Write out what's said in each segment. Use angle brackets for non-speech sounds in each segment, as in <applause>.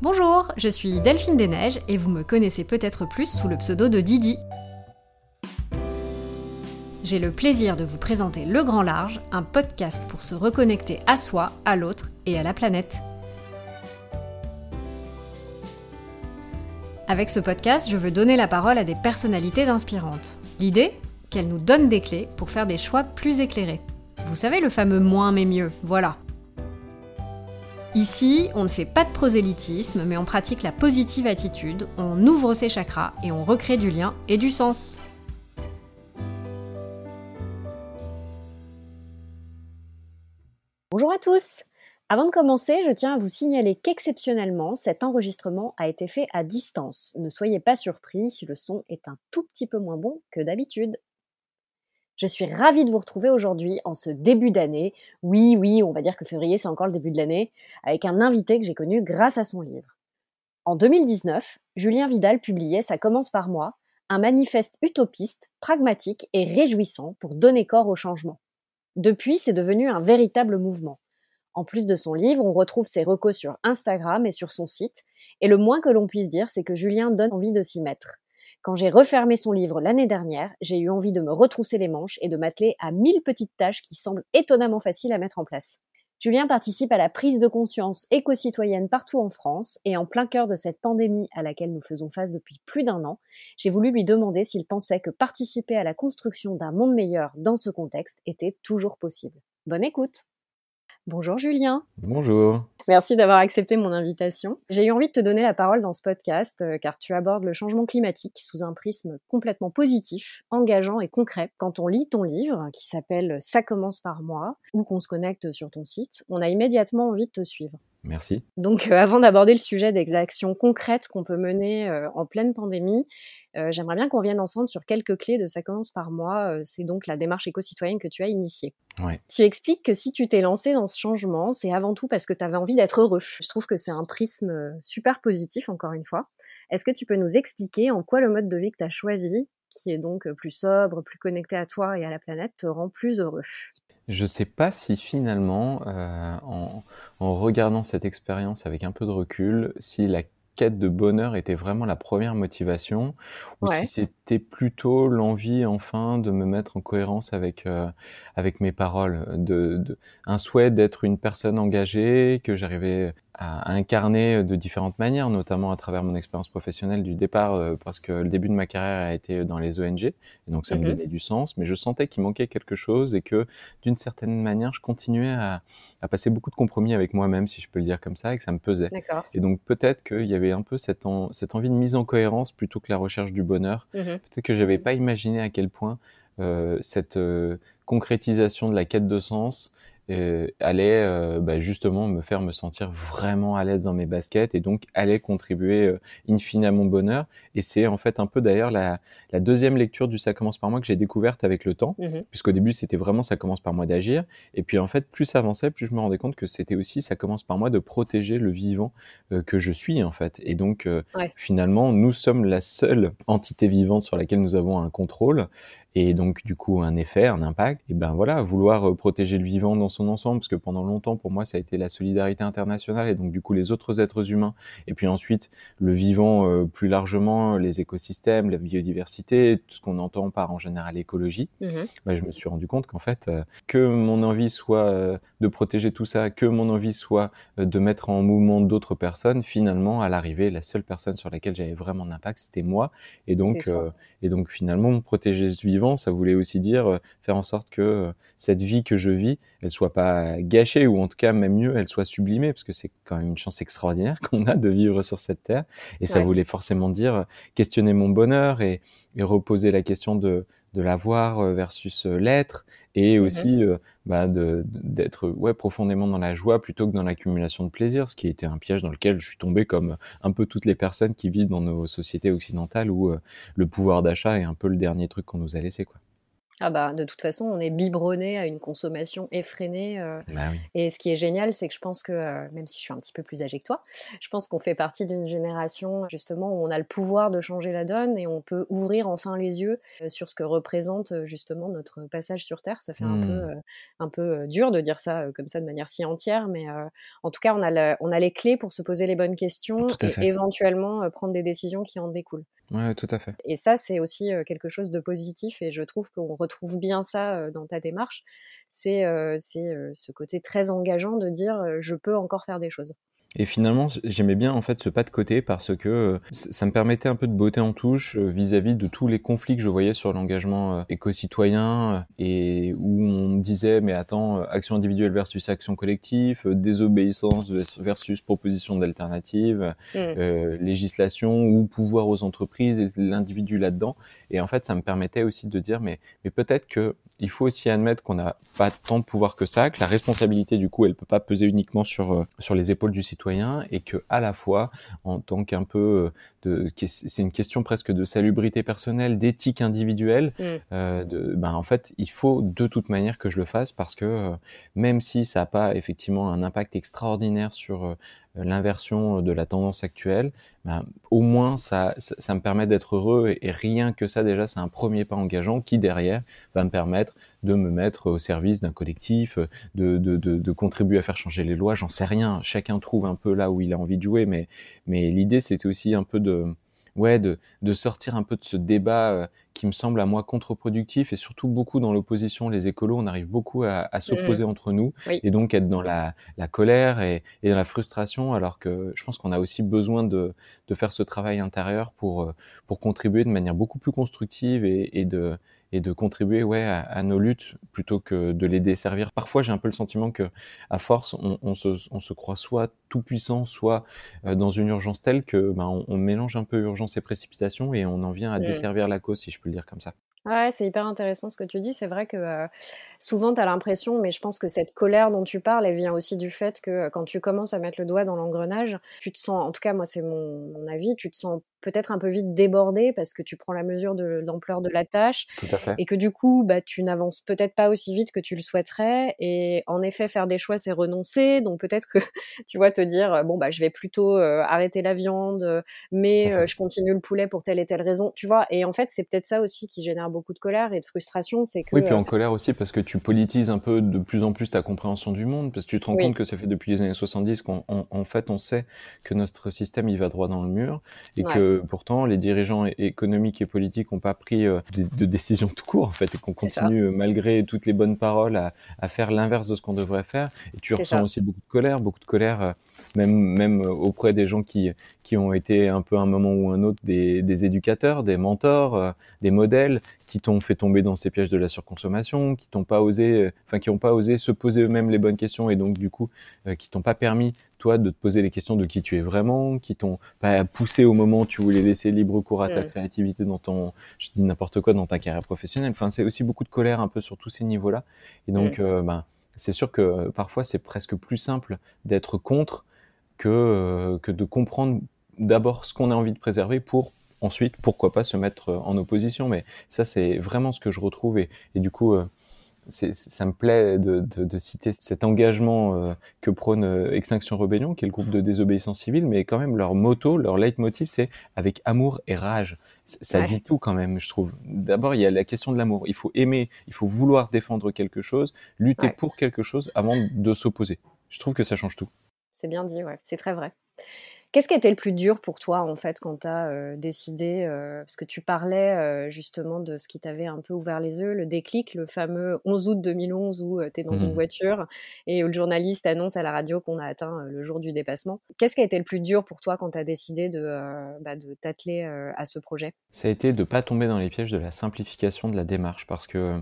Bonjour, je suis Delphine Desneiges et vous me connaissez peut-être plus sous le pseudo de Didi. J'ai le plaisir de vous présenter Le Grand Large, un podcast pour se reconnecter à soi, à l'autre et à la planète. Avec ce podcast, je veux donner la parole à des personnalités inspirantes. L'idée Qu'elles nous donnent des clés pour faire des choix plus éclairés. Vous savez le fameux moins mais mieux, voilà. Ici, on ne fait pas de prosélytisme, mais on pratique la positive attitude, on ouvre ses chakras et on recrée du lien et du sens. Bonjour à tous Avant de commencer, je tiens à vous signaler qu'exceptionnellement, cet enregistrement a été fait à distance. Ne soyez pas surpris si le son est un tout petit peu moins bon que d'habitude. Je suis ravie de vous retrouver aujourd'hui en ce début d'année. Oui, oui, on va dire que février, c'est encore le début de l'année, avec un invité que j'ai connu grâce à son livre. En 2019, Julien Vidal publiait Ça commence par moi, un manifeste utopiste, pragmatique et réjouissant pour donner corps au changement. Depuis, c'est devenu un véritable mouvement. En plus de son livre, on retrouve ses recos sur Instagram et sur son site, et le moins que l'on puisse dire, c'est que Julien donne envie de s'y mettre. Quand j'ai refermé son livre l'année dernière, j'ai eu envie de me retrousser les manches et de m'atteler à mille petites tâches qui semblent étonnamment faciles à mettre en place. Julien participe à la prise de conscience éco-citoyenne partout en France et en plein cœur de cette pandémie à laquelle nous faisons face depuis plus d'un an, j'ai voulu lui demander s'il pensait que participer à la construction d'un monde meilleur dans ce contexte était toujours possible. Bonne écoute Bonjour Julien. Bonjour. Merci d'avoir accepté mon invitation. J'ai eu envie de te donner la parole dans ce podcast euh, car tu abordes le changement climatique sous un prisme complètement positif, engageant et concret. Quand on lit ton livre qui s'appelle Ça commence par moi ou qu'on se connecte sur ton site, on a immédiatement envie de te suivre. Merci. Donc, euh, avant d'aborder le sujet des actions concrètes qu'on peut mener euh, en pleine pandémie, euh, j'aimerais bien qu'on revienne ensemble sur quelques clés de Ça commence par moi. c'est donc la démarche éco-citoyenne que tu as initiée. Ouais. Tu expliques que si tu t'es lancé dans ce changement, c'est avant tout parce que tu avais envie d'être heureux. Je trouve que c'est un prisme super positif, encore une fois. Est-ce que tu peux nous expliquer en quoi le mode de vie que tu as choisi, qui est donc plus sobre, plus connecté à toi et à la planète, te rend plus heureux? Je ne sais pas si finalement, euh, en, en, regardant cette expérience avec un peu de recul, si la quête de bonheur était vraiment la première motivation, ou si c'était plutôt l'envie enfin de me mettre en cohérence avec euh, avec mes paroles, de, de un souhait d'être une personne engagée que j'arrivais à incarner de différentes manières, notamment à travers mon expérience professionnelle du départ, euh, parce que le début de ma carrière a été dans les ONG, et donc ça me mhm. donnait du sens, mais je sentais qu'il manquait quelque chose et que d'une certaine manière, je continuais à, à, passer beaucoup de compromis avec moi-même, si je peux le dire comme ça, et que ça me pesait. Et donc peut-être qu'il y avait un peu cette, cette envie de mise en cohérence plutôt que la recherche du bonheur. Mhm. Peut-être que j'avais pas imaginé à quel point euh, cette euh, concrétisation de la quête de sens euh, allait euh, bah, justement me faire me sentir vraiment à l'aise dans mes baskets et donc allait contribuer euh, in fine à mon bonheur. Et c'est en fait un peu d'ailleurs la, la, deuxième lecture du Ça commence par moi que j'ai découverte avec le temps, mmh puisqu'au début c'était vraiment Ça commence par moi d'agir. Et puis en fait, plus ça avançait, plus je me rendais compte que c'était aussi Ça commence par moi de protéger le vivant que je suis en fait. Et donc finalement, nous sommes la seule <laughs> entité vivante sur laquelle nous avons un contrôle et donc du coup un effet, un impact. Et ben voilà, vouloir protéger le vivant dans son ensemble, parce que pendant longtemps, pour moi, ça a été la solidarité internationale et donc du coup les autres êtres humains, et puis ensuite le vivant euh, plus largement, les écosystèmes, la biodiversité, tout ce qu'on entend par en général l'écologie. Mmh bah, je me suis rendu compte qu'en fait, euh, que mon envie soit euh, de protéger tout ça, que mon envie soit de mettre en mouvement d'autres personnes, finalement, à l'arrivée, la seule personne sur laquelle j'avais vraiment un impact, c'était moi. Et donc, et donc finalement, protéger ce vivant, ça voulait aussi dire faire en sorte que cette vie que je vis, elle soit pas gâchée ou en tout cas même mieux, elle soit sublimée parce que c'est quand même une chance extraordinaire <laughs> qu'on a de vivre sur cette terre. Et ça voulait forcément dire questionner mon bonheur et, et reposer la question de, de l'avoir euh, versus euh, l'être et mmh aussi euh, bah, d'être ouais profondément dans la joie plutôt que dans l'accumulation de plaisir, ce qui était un piège dans lequel je suis tombé comme un peu toutes les personnes qui vivent dans nos sociétés occidentales où le pouvoir d'achat est un peu le dernier truc qu'on nous a laissé quoi. Ah bah, de toute façon, on est biberonné à une consommation effrénée. Euh, bah et ce qui est génial, c'est que je pense que, euh, même si je suis un petit peu plus âgée que toi, je pense qu'on fait partie d'une génération justement où on a le pouvoir de changer la donne et on peut ouvrir enfin les yeux euh, sur ce que représente justement notre passage sur Terre. Ça fait un peu, mmh. un peu dur de dire ça comme ça de manière si entière, mais en tout cas, on a, on a les clés pour se poser les bonnes questions et éventuellement prendre des décisions qui en découlent. Ouais, tout à fait. Et ça, c'est aussi quelque chose de positif et je trouve qu'on retrouve bien ça dans ta démarche. C'est ce côté très engageant de dire je peux encore faire des choses. Et finalement, j'aimais bien en fait ce pas de côté parce que euh, ça me permettait un peu de beauté en touche euh, vis-à-vis de tous les conflits que je voyais sur l'engagement euh, éco-citoyen et où on me disait mais attends, action individuelle versus action collective, désobéissance versus proposition d'alternative, mmh. législation ou pouvoir aux entreprises et l'individu là-dedans. Et en fait, ça me permettait aussi de dire mais mais peut-être que il faut aussi admettre qu'on n'a pas tant de pouvoir que ça, que la responsabilité du coup, elle peut pas peser uniquement sur sur les épaules du citoyen et que à la fois en tant qu'un peu euh, de c'est une question presque de salubrité personnelle d'éthique individuelle mm. euh, de, ben en fait il faut de toute manière que je le fasse parce que euh, même si ça n'a pas effectivement un impact extraordinaire sur l'inversion de la tendance actuelle, ben, au moins ça, ça, me permet d'être heureux et, rien que ça déjà c'est un premier pas engageant qui derrière va me permettre de me mettre au service d'un collectif, de, de, de, de, contribuer à faire changer les lois, j'en sais rien, chacun trouve un peu là où il a envie de jouer, mais, mais l'idée c'était aussi un peu de, ouais, de, de sortir un peu de ce débat euh, qui me semble à moi contre-productif et surtout beaucoup dans l'opposition. Les écolos, on arrive beaucoup à, à s'opposer mmh. entre nous et donc être dans la, la colère et, et, dans la frustration, alors que je pense qu'on a aussi besoin de, de faire ce travail intérieur pour, euh, pour contribuer de manière beaucoup plus constructive et, et de, et de contribuer ouais à, à, nos luttes plutôt que de les desservir. Parfois, j'ai un peu le sentiment que à force, on, on, se, on se, croit soit tout puissant, soit euh, dans une urgence telle que ben, on, on, mélange un peu urgence et précipitation et on en vient à desservir la cause, si je peux le dire comme ça. Ouais, c'est hyper intéressant ce que tu dis. C'est vrai que euh, souvent, tu as l'impression, mais je pense que cette colère dont tu parles, elle vient aussi du fait que euh, quand tu commences à mettre le doigt dans l'engrenage, tu te sens, en tout cas, moi, c'est mon, mon, avis, tu te sens peut-être un peu vite débordé parce que tu prends la mesure de l'ampleur de la tâche et que du coup bah tu n'avances peut-être pas aussi vite que tu le souhaiterais et en effet faire des choix c'est renoncer. Donc peut-être que <laughs> tu vois te dire bon bah je vais plutôt euh, arrêter la viande mais euh, je continue le poulet pour telle et telle raison tu vois. Et en fait c'est peut-être ça aussi qui génère beaucoup de colère et de frustration c'est que oui puis en euh, colère aussi parce que tu politises un peu de plus en plus ta compréhension du monde parce que tu te rends compte que ça fait depuis les années 70 qu'en en fait on sait que notre système il va droit dans le mur et que pourtant les dirigeants économiques et politiques n'ont pas pris euh, de, décision tout court en fait et qu'on continue malgré toutes les bonnes paroles à, à faire l'inverse de ce qu'on devrait faire. Et tu ressens aussi beaucoup de colère, beaucoup de colère euh, même même auprès des gens qui qui ont été un peu à un moment ou un autre des, des éducateurs, des mentors, des modèles qui t'ont fait tomber dans ces pièges de la surconsommation, qui t'ont pas osé, enfin qui n'ont pas osé se poser eux-mêmes les bonnes questions et donc du coup qui t'ont pas permis toi de te poser les questions de qui tu es vraiment, qui t'ont pas poussé au moment où tu voulais laisser libre cours à ta mm. créativité dans ton, je dis n'importe quoi, dans ta carrière professionnelle. Enfin, c'est aussi beaucoup de colère un peu sur tous ces niveaux-là. Et donc, mm. euh, ben, c'est sûr que euh, parfois c'est presque plus simple d'être contre que euh, que de comprendre d'abord ce qu'on a envie de préserver pour ensuite, pourquoi pas se mettre en opposition. Mais ça, c'est vraiment ce que je retrouve. Et, et du coup, ça me plaît de, de, de, citer cet engagement euh, que prône euh, Extinction Rebellion, qui est le groupe de désobéissance civile, mais quand même leur motto, leur leitmotiv, c'est avec amour et rage. Ça dit tout quand même, je trouve. D'abord, il y a la question de l'amour. Il faut aimer, il faut vouloir défendre quelque chose, lutter pour quelque chose avant de s'opposer. Je trouve que ça change tout. C'est bien dit, ouais. C'est très vrai. Qu'est-ce qui a été le plus dur pour toi, en fait, quand tu as euh, décidé, euh, parce que tu parlais euh, justement de ce qui t'avait un peu ouvert les yeux, le déclic, le fameux 11 août 2011 où tu es dans une mmh voiture et où le journaliste annonce à la radio qu'on a atteint le jour du dépassement. Qu'est-ce qui a été le plus dur pour toi quand tu as décidé de, bah, de t'atteler à ce projet? Ça a été de pas tomber dans les pièges de la simplification de la démarche, parce que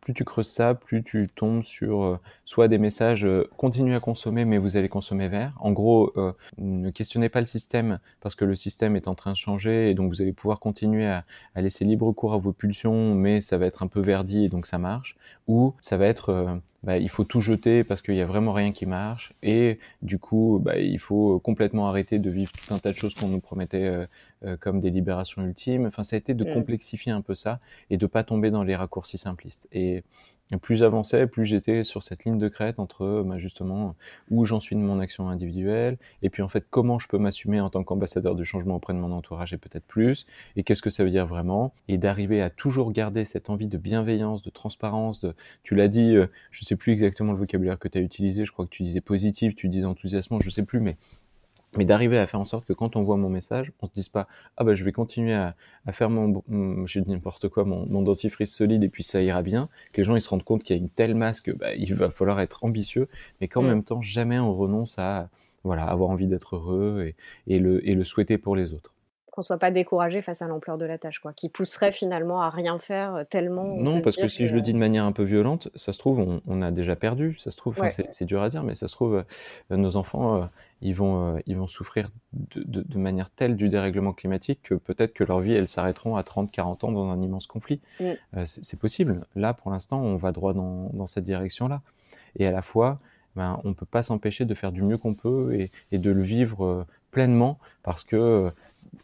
plus tu creuses ça, plus tu tombes sur soit des messages continuez à consommer mais vous allez consommer vert. En gros, ne questionnez pas le système parce que le système est en train de changer et donc vous allez pouvoir continuer à, laisser libre cours à vos pulsions, mais ça va être un peu verdi et donc ça marche. Ou ça va être euh, bah, il faut tout jeter parce qu'il y a vraiment rien qui marche et du coup bah, il faut complètement arrêter de vivre tout un tas de choses qu'on nous promettait euh, euh, comme des libérations ultimes. Enfin, ça a été de mm. complexifier un peu ça et de pas tomber dans les raccourcis simplistes. Et plus j'avançais, plus j'étais sur cette ligne de crête entre bah, justement où j'en suis de mon action individuelle et puis en fait comment je peux m'assumer en tant qu'ambassadeur du changement auprès de mon entourage et peut-être plus et qu'est-ce que ça veut dire vraiment et d'arriver à toujours garder cette envie de bienveillance, de transparence, de tu l'as dit, euh, je sais plus exactement le vocabulaire que tu as utilisé, je crois que tu disais positif, tu disais enthousiasmant, je sais plus mais mais d'arriver à faire en sorte que quand on voit mon message, on se dise pas ah bah je vais continuer à, à faire mon, j'ai dit n'importe quoi mon, mon, dentifrice solide et puis ça ira bien, que les gens ils se rendent compte qu'il y a une telle masse que bah, il va falloir être ambitieux, mais qu'en mm. même temps jamais on renonce à voilà avoir envie d'être heureux et, et, le, et le souhaiter pour les autres qu'on soit pas découragé face à l'ampleur de la tâche, quoi, qui pousserait finalement à rien faire euh, tellement. Non, parce que si je le dis de manière un peu violente, ça se trouve, on, a déjà perdu. Ça se trouve, c'est dur à dire, mais ça se trouve, euh, nos enfants, euh, ils vont, ils vont souffrir de, de, manière telle du dérèglement climatique que peut-être que leur vie, elles s'arrêteront à 30, 40 ans dans un immense conflit. Mm. c'est possible. Là, pour l'instant, on va droit dans, dans cette direction-là. Et à la fois, ben, on peut pas s'empêcher de faire du mieux qu'on peut et, et, de le vivre pleinement parce que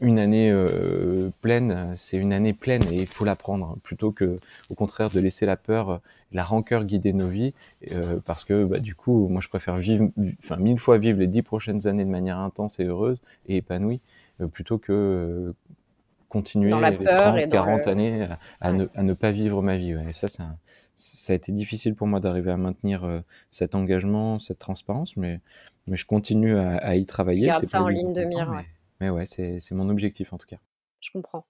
une année euh, pleine, c'est une année pleine et il faut la prendre plutôt que, au contraire, de laisser la peur, la rancœur guider nos vies, euh, parce que bah, du coup, moi, je préfère vivre, enfin, mille fois vivre les dix prochaines années de manière intense et heureuse et épanouie, euh, plutôt que continuer les 30, 40 années à, ne, pas vivre ma vie. Et ça, ça, ça a été difficile pour moi d'arriver à maintenir cet engagement, cette transparence, mais, mais je continue à, y travailler. Garde ça en ligne de mire. ouais. Mais ouais, c'est mon objectif en tout cas. Je comprends.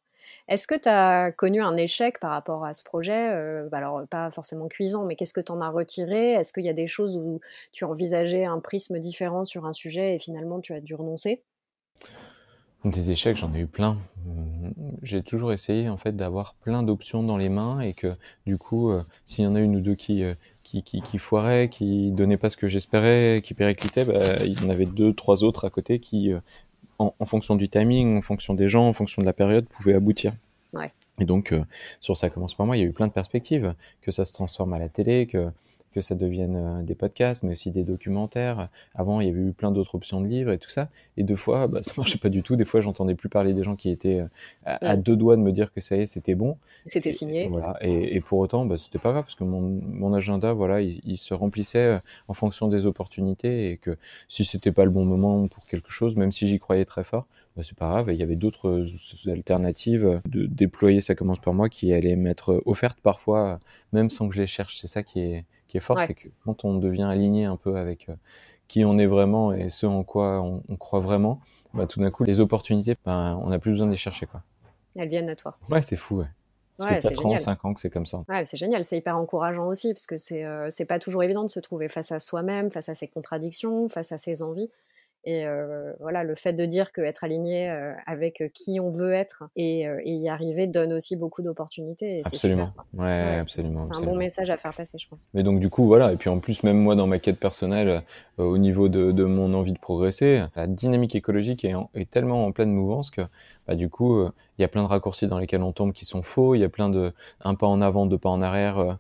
Est-ce que tu as connu un échec par rapport à ce projet euh, bah Alors, pas forcément cuisant, mais qu'est-ce que tu en as retiré? Est-ce qu'il y a des choses où tu envisageais un prisme différent sur un sujet et finalement tu as dû renoncer? Des échecs, j'en ai eu plein. J'ai toujours essayé en fait d'avoir plein d'options dans les mains et que du coup, euh, s'il y en a une ou deux qui, euh, qui, qui, qui foiraient, qui donnaient pas ce que j'espérais, qui périclitaient, bah, il y en avait deux, trois autres à côté qui en, fonction du timing, en fonction des gens, en fonction de la période, pouvait aboutir. Et donc, euh, sur ça commence par moi, il y a eu plein de perspectives, que ça se transforme à la télé, que que ça devienne euh, des podcasts, mais aussi des documentaires. Avant, il y avait eu plein d'autres options de livres et tout ça. Et deux fois, bah, ça <laughs> marchait pas du tout. Des fois, j'entendais plus parler des gens qui étaient euh, à, deux doigts de me dire que ça y est, c'était bon. C'était signé. Et, voilà. Et, pour autant, bah, c'était pas grave parce que mon, mon agenda, voilà, il, se remplissait euh, en fonction des opportunités et que si c'était pas le bon moment pour quelque chose, même si j'y croyais très fort, bah, c'est pas grave. Il y avait d'autres alternatives de déployer. Ça commence par moi qui allaient m'être offertes parfois, même sans que je les cherche. C'est ça qui est qui est fort, c'est que quand on devient aligné un peu avec euh, qui on est vraiment et ce en quoi on, croit vraiment, bah, tout d'un coup, les opportunités, bah, on n'a plus besoin de les chercher. Quoi. Elles viennent à toi. Ouais, c'est fou. Ouais. Ça fait 4 ans, 5 ans que c'est comme ça. Ouais, c'est génial, c'est hyper encourageant aussi, parce que c'est euh, c'est pas toujours évident de se trouver face à soi-même, face à ses contradictions, face à ses envies. Et voilà, le fait de dire qu'être aligné avec qui on veut être et, y arriver donne aussi beaucoup d'opportunités. Absolument. ouais, absolument. C'est un bon message à faire passer, je pense. Mais donc, du coup, voilà. Et puis en plus, même moi, dans ma quête personnelle, au niveau de, de, mon envie de progresser, la dynamique écologique est, est tellement en pleine mouvance que bah, du coup, euh, il y a plein de raccourcis dans lesquels on tombe qui sont faux, il y a plein de un pas en avant, deux pas en arrière, euh,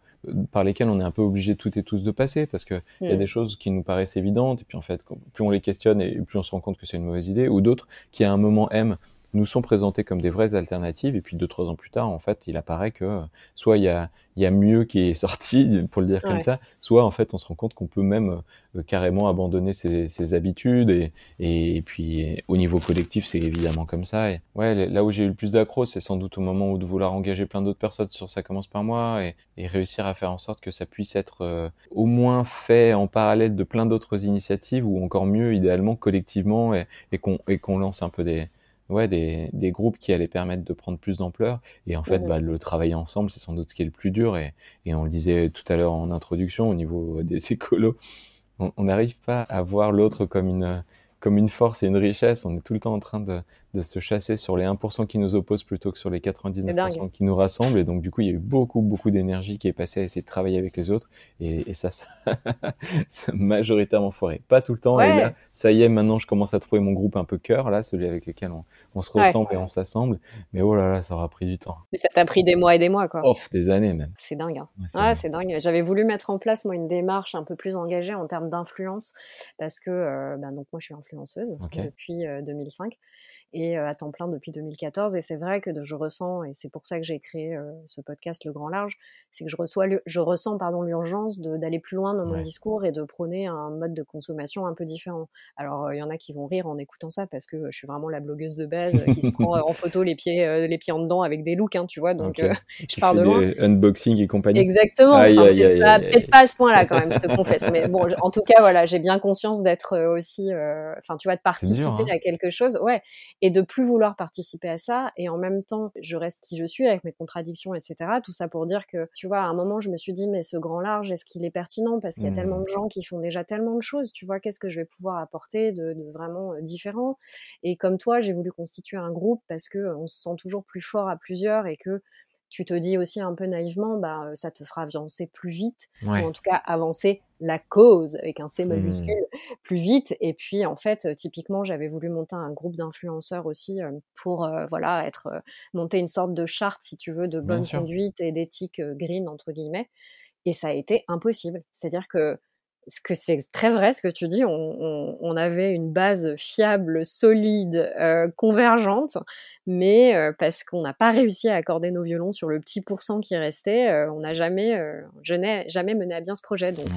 par lesquels on est un peu obligé toutes et tous de passer, parce que il y a mm. des choses qui nous paraissent évidentes, et puis en fait, plus on les questionne, et plus on se rend compte que c'est une mauvaise idée, ou d'autres qui à un moment aiment nous sont présentés comme des vraies alternatives. Et puis deux, trois ans plus tard, en fait, il apparaît que soit il y a, il y a mieux qui est <laughs> sorti, pour le dire comme ça, soit en fait, on se rend compte qu'on peut même euh, carrément abandonner ses, ses habitudes. Et, et, puis au niveau collectif, c'est évidemment comme ça. Et ouais, là où j'ai eu le plus d'accro, c'est sans doute au moment où de vouloir engager plein d'autres personnes sur ça commence par moi et, réussir à faire en sorte que ça puisse être euh, au moins fait en parallèle de plein d'autres initiatives ou encore mieux, idéalement, collectivement et, et qu'on lance un peu des ouais, des, des, groupes qui allaient permettre de prendre plus d'ampleur. Et en fait, mmh bah, le travailler ensemble, c'est sans doute ce qui est le plus dur. Et, et on le disait tout à l'heure en introduction, au niveau des écolos, on n'arrive pas à voir l'autre comme une, comme une force et une richesse. On est tout le temps en train de, de se chasser sur les 1% qui nous opposent plutôt que sur les 99% qui nous rassemblent. Et donc, du coup, il y a eu beaucoup, beaucoup d'énergie qui est passée à essayer de travailler avec les autres. Et, et ça, ça, <laughs> ça majoritairement foiré. Pas tout le temps. Et là, ça y est, maintenant, je commence à trouver mon groupe un peu cœur, là, celui avec lequel on, on se ressemble et on s'assemble. Mais oh là là, ça aura pris du temps. Mais ça t'a pris des mois et des mois, quoi. Oh, des années même. C'est dingue. Hein. ah, c'est dingue. J'avais voulu mettre en place, moi, une démarche un peu plus engagée en termes d'influence parce que, euh, ben, donc, moi, je suis influenceuse depuis 2005. Euh, et à temps plein depuis 2014. Et c'est vrai que je ressens, et c'est pour ça que j'ai créé ce podcast Le Grand Large, c'est que je, reçois, je ressens pardon l'urgence d'aller plus loin dans mon discours et de prôner un mode de consommation un peu différent. Alors il y en a qui vont rire en écoutant ça parce que je suis vraiment la blogueuse de base qui se prend en photo les pieds, les pieds en dedans avec des looks, hein, tu vois. Donc <laughs> je pars de loin. Unboxing et compagnie? Exactement. Peut-être pas, à ce point-là quand même, je te confesse. Mais bon, en tout cas voilà, j'ai bien conscience d'être aussi, enfin tu vois, de participer hein. à quelque chose. Ouais et de plus vouloir participer à ça. Et en même temps je reste qui je suis avec mes contradictions etc tout ça pour dire que tu vois à un moment je me suis dit mais ce grand large est-ce qu'il est pertinent? Parce qu'il y a tellement de mmh. gens qui font déjà tellement de choses tu vois qu'est-ce que je vais pouvoir apporter de, vraiment euh, différent? Et comme toi j'ai voulu constituer un groupe parce que on se sent toujours plus fort à plusieurs et que tu te dis aussi un peu naïvement, bah, ça te fera avancer plus vite, ou en tout cas avancer la cause avec un C mmh. majuscule plus vite. Et puis en fait, typiquement, j'avais voulu monter un groupe d'influenceurs aussi pour voilà être monter une sorte de charte, si tu veux, de bonne conduite et d'éthique green entre guillemets. Et ça a été impossible. C'est-à-dire que ce que c'est très vrai ce que tu dis. On, avait une base fiable, solide, euh, convergente, mais euh, parce qu'on n'a pas réussi à accorder nos violons sur le petit pourcent qui restait, euh, on n'a jamais, je n'ai jamais mené à bien ce projet. Donc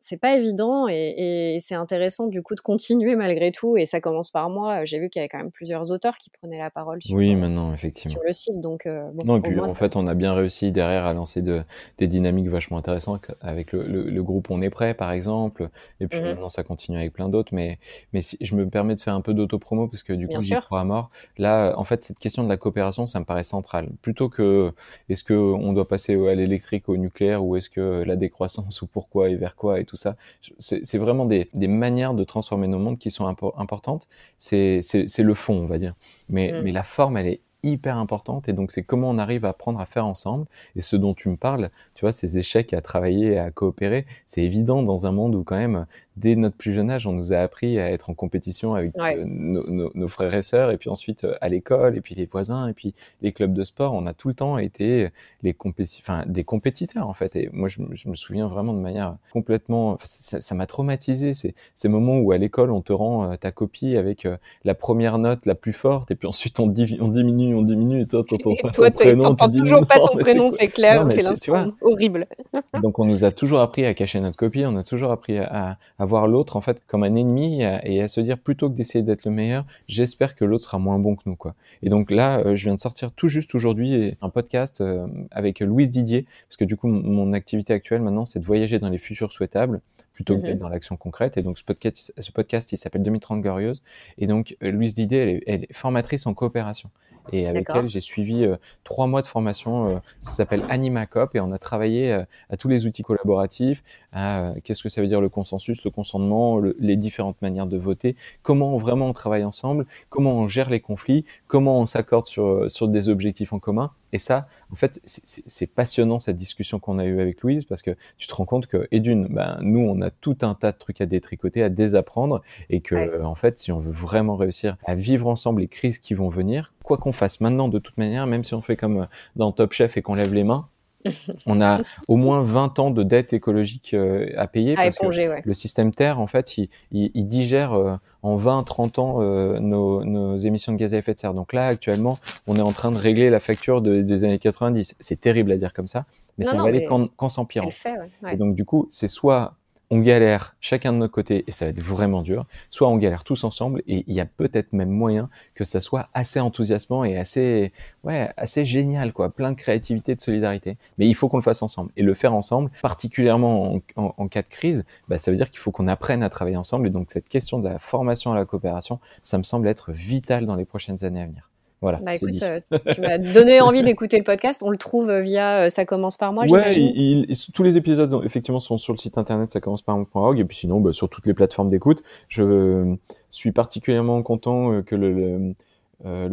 c'est pas évident et, c'est intéressant du coup de continuer malgré tout. Et ça commence par moi. J'ai vu qu'il y avait quand même plusieurs auteurs qui prenaient la parole sur, oui, maintenant, effectivement. sur le site. Donc, euh, non, et puis en fait, on a bien réussi derrière à lancer de, des dynamiques vachement intéressantes avec le, le, groupe On est prêt, par exemple. Et puis mmh maintenant, ça continue avec plein d'autres. Mais, mais si, je me permets de faire un peu d'autopromo parce que du coup, je crois à mort. Là, en fait, cette question de la coopération, ça me paraît central. Plutôt que est-ce qu'on doit passer à l'électrique, au nucléaire, ou est-ce que la décroissance, ou pourquoi et vers quoi, et tout ça. C'est vraiment des, manières de transformer nos mondes qui sont importantes. C'est le fond, on va dire. Mais, mm. mais la forme, elle est hyper importante et donc c'est comment on arrive à apprendre à faire ensemble et ce dont tu me parles tu vois ces échecs à travailler à coopérer c'est évident dans un monde où quand même dès notre plus jeune âge, on nous a appris à être en compétition avec euh, nos, frères et sœurs, et puis ensuite euh, à l'école, et puis les voisins, et puis les clubs de sport. On a tout le temps été les enfin, des compétiteurs en fait. Et moi, je, me souviens vraiment de manière complètement, ça m'a traumatisé ces, ces moments où à l'école on te rend euh, ta copie avec la première note la plus forte, et puis ensuite on, on diminue, on diminue, et toi, t'entends pas ton prénom, toujours pas ton prénom, c'est clair, c'est l'instant horrible. Donc on nous a toujours appris à cacher notre copie, on a toujours appris à, à voir l'autre en fait comme un ennemi et à, se dire plutôt que d'essayer d'être le meilleur, j'espère que l'autre sera moins bon que nous quoi. Et donc là, euh, je viens de sortir tout juste aujourd'hui un podcast euh, avec Louise Didier parce que du coup mon activité actuelle maintenant c'est de voyager dans les futurs souhaitables plutôt que d'être mhm. dans l'action concrète. Et donc ce podcast, ce podcast il s'appelle 2030 Glorieuse. Et donc euh, Louise Didier, elle est, formatrice en coopération. Et avec elle, j'ai suivi euh, trois mois de formation. Euh, ça s'appelle AnimaCop et on a travaillé à tous les outils collaboratifs, à qu'est-ce que ça veut dire le consensus, le consentement, les différentes manières de voter, comment vraiment on travaille ensemble, comment on gère les conflits, comment on s'accorde sur, sur des objectifs en commun. Et ça, en fait, c'est passionnant cette discussion qu'on a eue avec Louise parce que tu te rends compte que, et d'une, ben, nous, on a tout un tas de trucs à détricoter, à désapprendre et que, en fait, si on veut vraiment réussir à vivre ensemble les crises qui vont venir, quoi qu'on fasse maintenant, de toute manière, même si on fait comme dans Top Chef et qu'on lève les mains, on a au moins 20 ans de dette écologique euh, à payer parce que le système Terre, en fait, il, il, digère euh, en 20-30 ans euh, nos, nos, émissions de gaz à effet de serre. Donc là, actuellement, on est en train de régler la facture des années 90. C'est terrible à dire comme ça, mais ça va aller qu'en s'empirant. Et donc du coup, c'est soit on galère chacun de notre côté et ça va être vraiment dur, soit on galère tous ensemble et il y a peut-être même moyen que ça soit assez enthousiasmant et assez, ouais, assez génial, quoi, plein de créativité, de solidarité. Mais il faut qu'on le fasse ensemble et le faire ensemble, particulièrement en, cas de crise, bah, ça veut dire qu'il faut qu'on apprenne à travailler ensemble et donc cette question de la formation à la coopération, ça me semble être vital dans les prochaines années à venir. Voilà. Bah écoute, euh, tu m'as donné envie d'écouter le podcast. On le trouve euh, via euh, Ça commence par moi. Ouais, tous les épisodes effectivement sont sur le site internet ça commence par moi.org et puis sinon bah, sur toutes les plateformes d'écoute. Je suis particulièrement content que le, le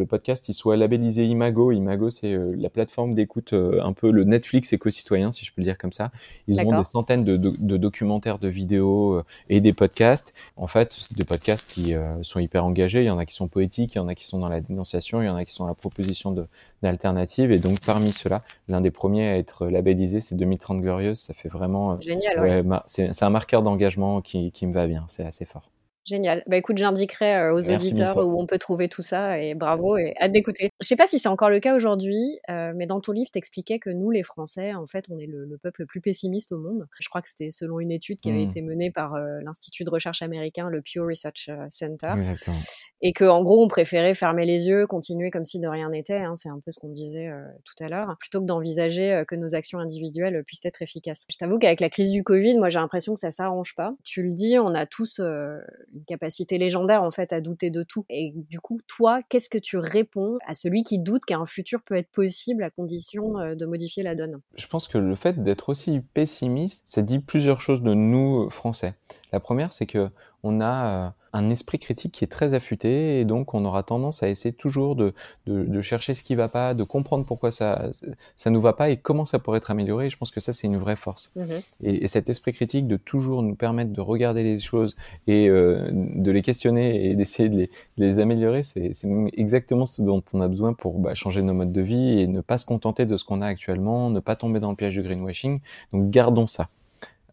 podcast il soit labellisé Imago. Imago, c'est la plateforme d'écoute, un peu le Netflix éco-citoyen, si je peux le dire comme ça. Ils ont des centaines de, de, documentaires, de vidéos et des podcasts. En fait, des podcasts qui sont hyper engagés. Il y en a qui sont poétiques, il y en a qui sont dans la dénonciation, il y en a qui sont dans la proposition d'alternatives. Et donc, parmi ceux-là, l'un des premiers à être labellisé, c'est 2030 Glorieuse. Ça fait vraiment... Génial, C'est un marqueur d'engagement qui, qui me va bien. C'est assez fort. Génial. Bah écoute, j'indiquerai euh, aux auditeurs où on peut trouver tout ça et bravo et hâte d'écouter. Je sais pas si c'est encore le cas aujourd'hui, euh, mais dans ton livre, t'expliquais que nous, les Français, en fait, on est le, peuple le plus pessimiste au monde. Je crois que c'était selon une étude qui avait mmh. été menée par euh, l'Institut de recherche américain, le Pew Research Center. Exactement. Et que, en gros, on préférait fermer les yeux, continuer comme si de rien n'était. Hein, c'est un peu ce qu'on disait tout à l'heure, plutôt que d'envisager que nos actions individuelles puissent être efficaces. Je t'avoue qu'avec la crise du Covid, moi, j'ai l'impression que ça s'arrange pas. Tu le dis, on a tous une capacité légendaire en fait à douter de tout. Et du coup, toi, qu'est-ce que tu réponds à celui qui doute qu'un futur peut être possible à condition euh, de modifier la donne? Je pense que le fait d'être aussi pessimiste, ça dit plusieurs choses de nous Français. La première, c'est que on a euh, un esprit critique qui est très affûté et donc on aura tendance à essayer toujours de, de, chercher ce qui va pas, de comprendre pourquoi ça ça nous va pas et comment ça pourrait être amélioré. Et je pense que ça c'est une vraie force. Mmh et, cet esprit critique de toujours nous permettre de regarder les choses et euh, de les questionner et d'essayer de les, les améliorer, c'est exactement ce dont on a besoin pour bah, changer nos modes de vie et ne pas se contenter de ce qu'on a actuellement, ne pas tomber dans le piège du greenwashing. Donc gardons ça.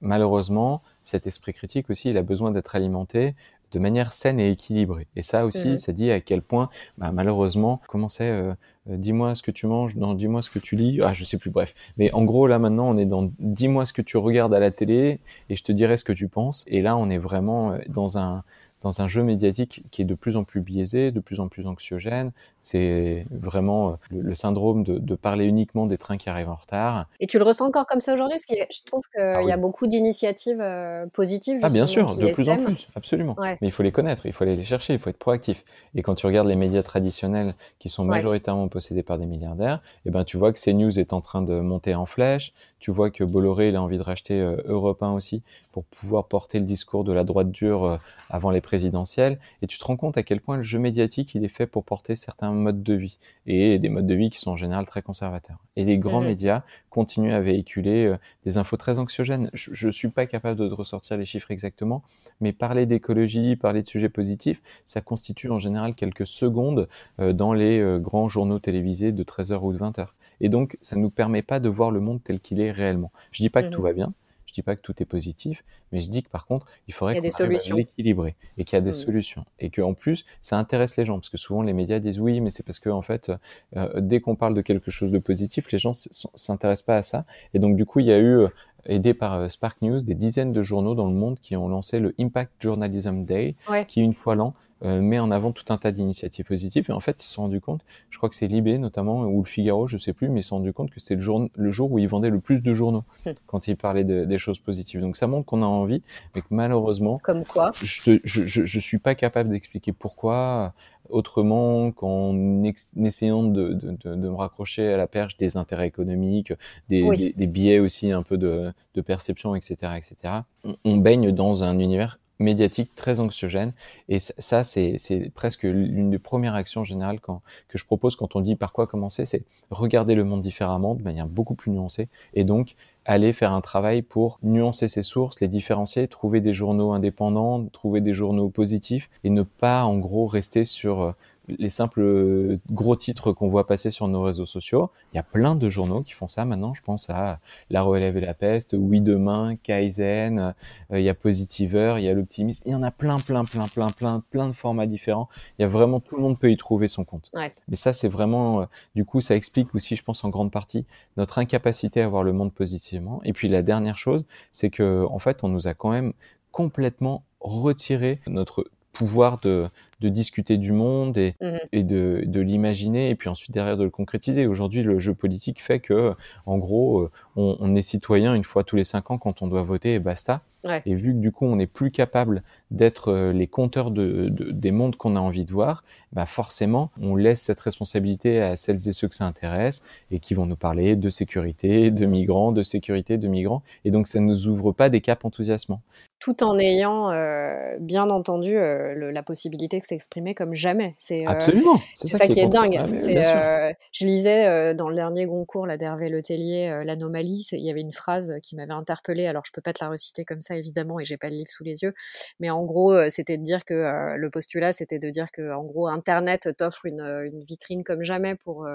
Malheureusement, cet esprit critique aussi, il a besoin d'être alimenté de manière saine et équilibrée. Et ça aussi, mmh ça dit à quel point, bah, malheureusement, comment c'est, euh, euh, dis-moi ce que tu manges, non, dis-moi ce que tu lis, ah, je sais plus, bref. Mais en gros, là, maintenant, on est dans dis-moi ce que tu regardes à la télé et je te dirai ce que tu penses. Et là, on est vraiment euh, dans un, dans un jeu médiatique qui est de plus en plus biaisé, de plus en plus anxiogène. C'est vraiment euh, le, syndrome de, parler uniquement des trains qui arrivent en retard. Et tu le ressens encore comme ça aujourd'hui Parce que je trouve qu'il ah y a beaucoup d'initiatives euh, positives. Ah bien sûr, de plus en plus, absolument. Mais il faut les connaître, il faut aller les chercher, il faut être proactif. Et quand tu regardes les médias traditionnels qui sont majoritairement possédés par des milliardaires, eh ben tu vois que CNews est en train de monter en flèche. Tu vois que Bolloré il a envie de racheter euh, Europe 1 aussi pour pouvoir porter le discours de la droite dure avant les présidentielle, et tu te rends compte à quel point le jeu médiatique il est fait pour porter certains modes de vie et des modes de vie qui sont en général très conservateurs. Et les grands médias continuent à véhiculer euh, des infos très anxiogènes. Je, ne suis pas capable de ressortir les chiffres exactement, mais parler d'écologie, parler de sujets positifs, ça constitue en général quelques secondes euh, dans les euh, grands journaux télévisés de 13h ou de 20h. Et donc, ça ne nous permet pas de voir le monde tel qu'il est réellement. Je dis pas que tout mmh va bien, dis pas que tout est positif, mais je dis que par contre, il faudrait qu'on l'équilibrer et qu'il y a des mmh. solutions. Et qu'en plus, ça intéresse les gens parce que souvent les médias disent oui, mais c'est parce que en fait, euh, dès qu'on parle de quelque chose de positif, les gens s'intéressent pas à ça. Et donc du coup, il y a eu euh, aidé par euh, Spark News, des dizaines de journaux dans le monde qui ont lancé le Impact Journalism Day, qui une fois l'an euh, met en avant tout un tas d'initiatives positives. Et en fait, ils se sont rendus compte, je crois que c'est Libé notamment, ou le Figaro, je sais plus, mais ils se sont rendus compte que c'était le jour, le jour où ils vendaient le plus de journaux hmm. quand ils parlaient de, des choses positives. Donc ça montre qu'on a envie, mais que malheureusement, comme quoi, je, je, je, je suis pas capable d'expliquer pourquoi autrement qu'en essayant de, de, de, de, me raccrocher à la perche des intérêts économiques, des, des, des biais aussi un peu de, de perception, etc., etc. On, on baigne dans un univers médiatique très anxiogène. Et ça, c'est presque l'une des premières actions générales que je propose quand on dit par quoi commencer, c'est regarder le monde différemment, de manière beaucoup plus nuancée, et donc aller faire un travail pour nuancer ses sources, les différencier, trouver des journaux indépendants, trouver des journaux positifs, et ne pas en gros rester sur euh, les simples euh, gros titres qu'on voit passer sur nos réseaux sociaux. Il y a plein de journaux qui font ça maintenant. Je pense à La Relève et la Peste, Oui Demain, Kaizen, euh, il y a Positiver, il y a l'Optimisme. Il y en a plein, plein, plein, plein, plein, plein de formats différents. Il y a vraiment, tout le monde peut y trouver son compte. Mais ça, c'est vraiment, euh, du coup, ça explique aussi, je pense, en grande partie, notre incapacité à voir le monde positivement. Et puis la dernière chose, c'est que, en fait, on nous a quand même complètement retiré notre pouvoir de, de discuter du monde et, mmh et de, de l'imaginer et puis ensuite derrière de le concrétiser. Aujourd'hui, le jeu politique fait que, en gros, euh, on, on, est citoyen une fois tous les cinq ans quand on doit voter et basta. Et vu que du coup, on n'est plus capable d'être euh, les compteurs de, de des mondes qu'on a envie de voir, bah forcément, on laisse cette responsabilité à celles et ceux que ça intéresse et qui vont nous parler de sécurité, de migrants, de sécurité, de migrants. Et donc, ça ne nous ouvre pas des caps enthousiasmants. Tout en ayant euh, bien entendu euh, la possibilité de s'exprimer comme jamais. C'est euh, absolument. C'est ça, qui est, dingue. je lisais dans le dernier concours là d'Hervé Letellier, l'anomalie. Il y avait une phrase qui m'avait interpellée. Alors je peux pas te la reciter comme ça évidemment, et j'ai pas le livre sous les yeux. Mais en gros, c'était de dire que le postulat, c'était de dire que en gros, Internet t'offre une, une, vitrine comme jamais pour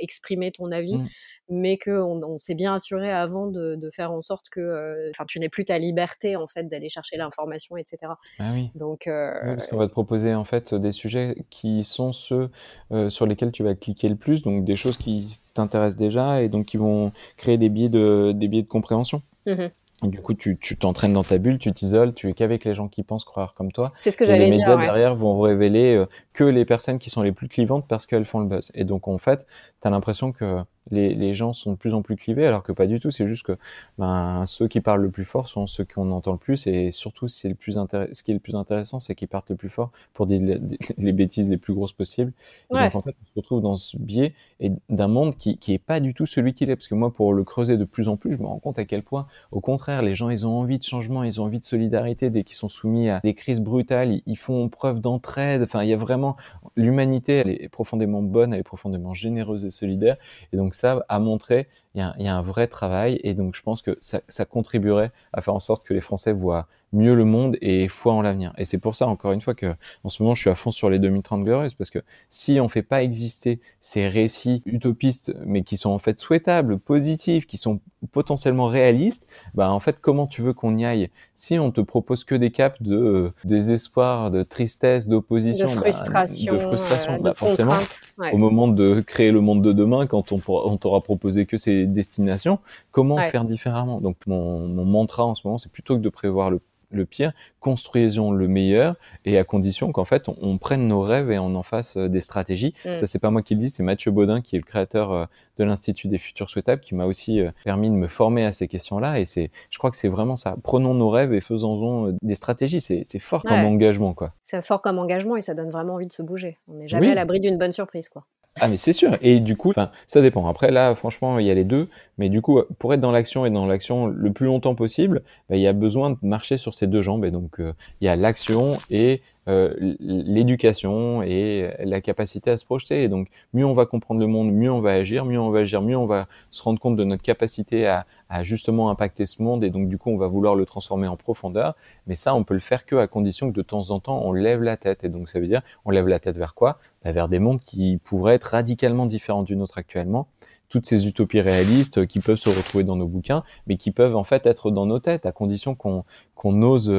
exprimer ton avis, mmh. mais que on, s'est bien assuré avant de, de, faire en sorte que, enfin, tu n'aies plus ta liberté en fait d'aller chercher l'information, etc. Ah oui. Donc, euh, parce qu'on va te proposer en fait des sujets qui sont ceux euh, sur lesquels tu vas cliquer le plus, donc des choses qui t'intéressent déjà et donc qui vont créer des biais de, des biais de compréhension. Mmh du coup, tu t'entraînes dans ta bulle, tu t'isoles, tu es qu'avec les gens qui pensent croire comme toi. C'est ce que j'allais dire. Les médias derrière vont révéler euh, que les personnes qui sont les plus clivantes parce qu'elles font le buzz. Et donc, en fait, tu as l'impression que les, les, gens sont de plus en plus clivés, alors que pas du tout. C'est juste que ben, ceux qui parlent le plus fort sont ceux qu'on entend le plus, et surtout, c'est le plus ce qui est le plus intéressant, c'est qu'ils partent le plus fort pour dire les, bêtises les plus grosses possibles. Et donc, en fait, on se retrouve dans ce biais d'un monde qui, qui est pas du tout celui qu'il est. Parce que moi, pour le creuser de plus en plus, je me rends compte à quel point, au contraire, les gens, ils ont envie de changement, ils ont envie de solidarité dès qu'ils sont soumis à des crises brutales, ils, ils font preuve d'entraide. Enfin, il y a vraiment l'humanité, elle est profondément bonne, elle est profondément généreuse et solidaire. Et donc ça, a montré, il y a, il y a un vrai travail. Et donc je pense que ça, ça, contribuerait à faire en sorte que les Français voient mieux le monde et foi en l'avenir. Et c'est pour ça, encore une fois, que en ce moment, je suis à fond sur les 2030 glorieuses, parce que si on fait pas exister ces récits utopistes, mais qui sont en fait souhaitables, positifs, qui sont potentiellement réalistes, bah en fait, comment tu veux qu'on y aille? Si on te propose que des caps de euh, désespoir, de tristesse, d'opposition, de bah, frustration, de frustration, bah, forcément, au moment de créer le monde de demain, quand on, on t'aura proposé que ces destinations, comment faire différemment? Donc mon, mon mantra en ce moment, c'est plutôt que de prévoir le le pire, construisons le meilleur, et à condition qu'en fait on, prenne nos rêves et on en fasse euh, des stratégies. Mm. Ça c'est pas moi qui le dis, c'est Mathieu Baudin qui est le créateur euh, de l'Institut des futurs souhaitables qui m'a aussi euh, permis de me former à ces questions-là. Et c'est, je crois que c'est vraiment ça. Prenons nos rêves et faisons-en des stratégies. C'est, fort comme engagement, quoi. C'est fort comme engagement et ça donne vraiment envie de se bouger. On n'est jamais à l'abri d'une bonne surprise, quoi. Ah mais c'est sûr. Et du coup, ça dépend. Après là, franchement, il y a les deux. Mais du coup, pour être dans l'action et dans l'action le plus longtemps possible, bah, il y a besoin de marcher sur ces deux jambes. Et donc, euh, il y a l'action et l'éducation et la capacité à se projeter. Et donc, mieux on va comprendre le monde, mieux on va agir, mieux on va agir, mieux on va se rendre compte de notre capacité à, à justement impacter ce monde. Et donc, du coup, on va vouloir le transformer en profondeur. Mais ça, on peut le faire que à condition que de temps en temps, on lève la tête. Et donc, ça veut dire, on lève la tête vers quoi? Bah, Vers des mondes qui pourraient être radicalement différents du nôtre actuellement toutes ces utopies réalistes qui peuvent se retrouver dans nos bouquins, mais qui peuvent en fait être dans nos têtes, à condition qu'on qu'on ose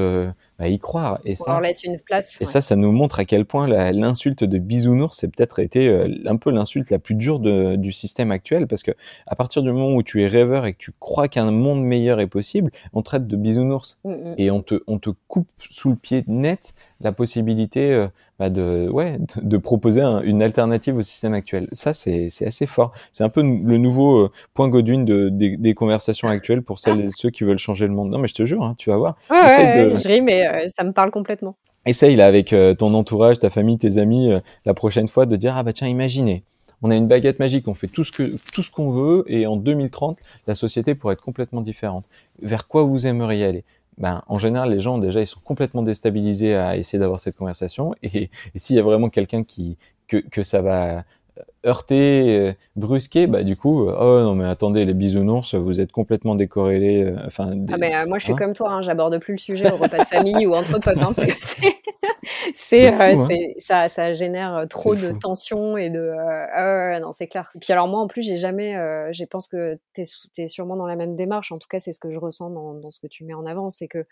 euh, bah, y croire. Et ça, laisse une place. Et ça, ça nous montre à quel point l'insulte de bisounours, c'est peut-être été euh, un peu l'insulte la plus dure de, du système actuel, parce que à partir du moment où tu es rêveur et que tu crois qu'un monde meilleur est possible, on traite de bisounours mm, mm. et on te, on te coupe sous le pied net la possibilité euh, bah de, ouais, de, proposer une alternative au système actuel. Ça, c'est assez fort. C'est un peu le nouveau point Godwin de, des, des conversations actuelles pour celles et ceux qui veulent changer le monde. Non, mais je te jure, hein, tu vas voir. Ouais, je ris, mais euh, ça me parle complètement. Essaye là avec euh, ton entourage, ta famille, tes amis, euh, la prochaine fois de dire ah bah tiens, imaginez, on a une baguette magique, on fait tout ce qu'on veut et en 2030 la société pourrait être complètement différente. Vers quoi vous aimeriez aller? Ben, en général, les gens déjà ils sont complètement déstabilisés à essayer d'avoir cette conversation et, et s'il y a vraiment quelqu'un qui que, que ça va heurté, euh, brusqué, bah du coup, euh, oh non mais attendez, les bisounours, vous êtes complètement décorrélés. Euh, enfin, ah mais moi je suis hein comme toi, hein, j'aborde plus le sujet au repas de famille ou entre potes, hein, parce que c'est, <laughs> c'est, ça, ça génère trop de tensions et de, euh, non c'est clair. Et puis alors moi en plus j'ai jamais, je pense que t'es, es sûrement dans la même démarche. En tout cas c'est ce que je ressens dans, dans ce que tu mets en avant, c'est que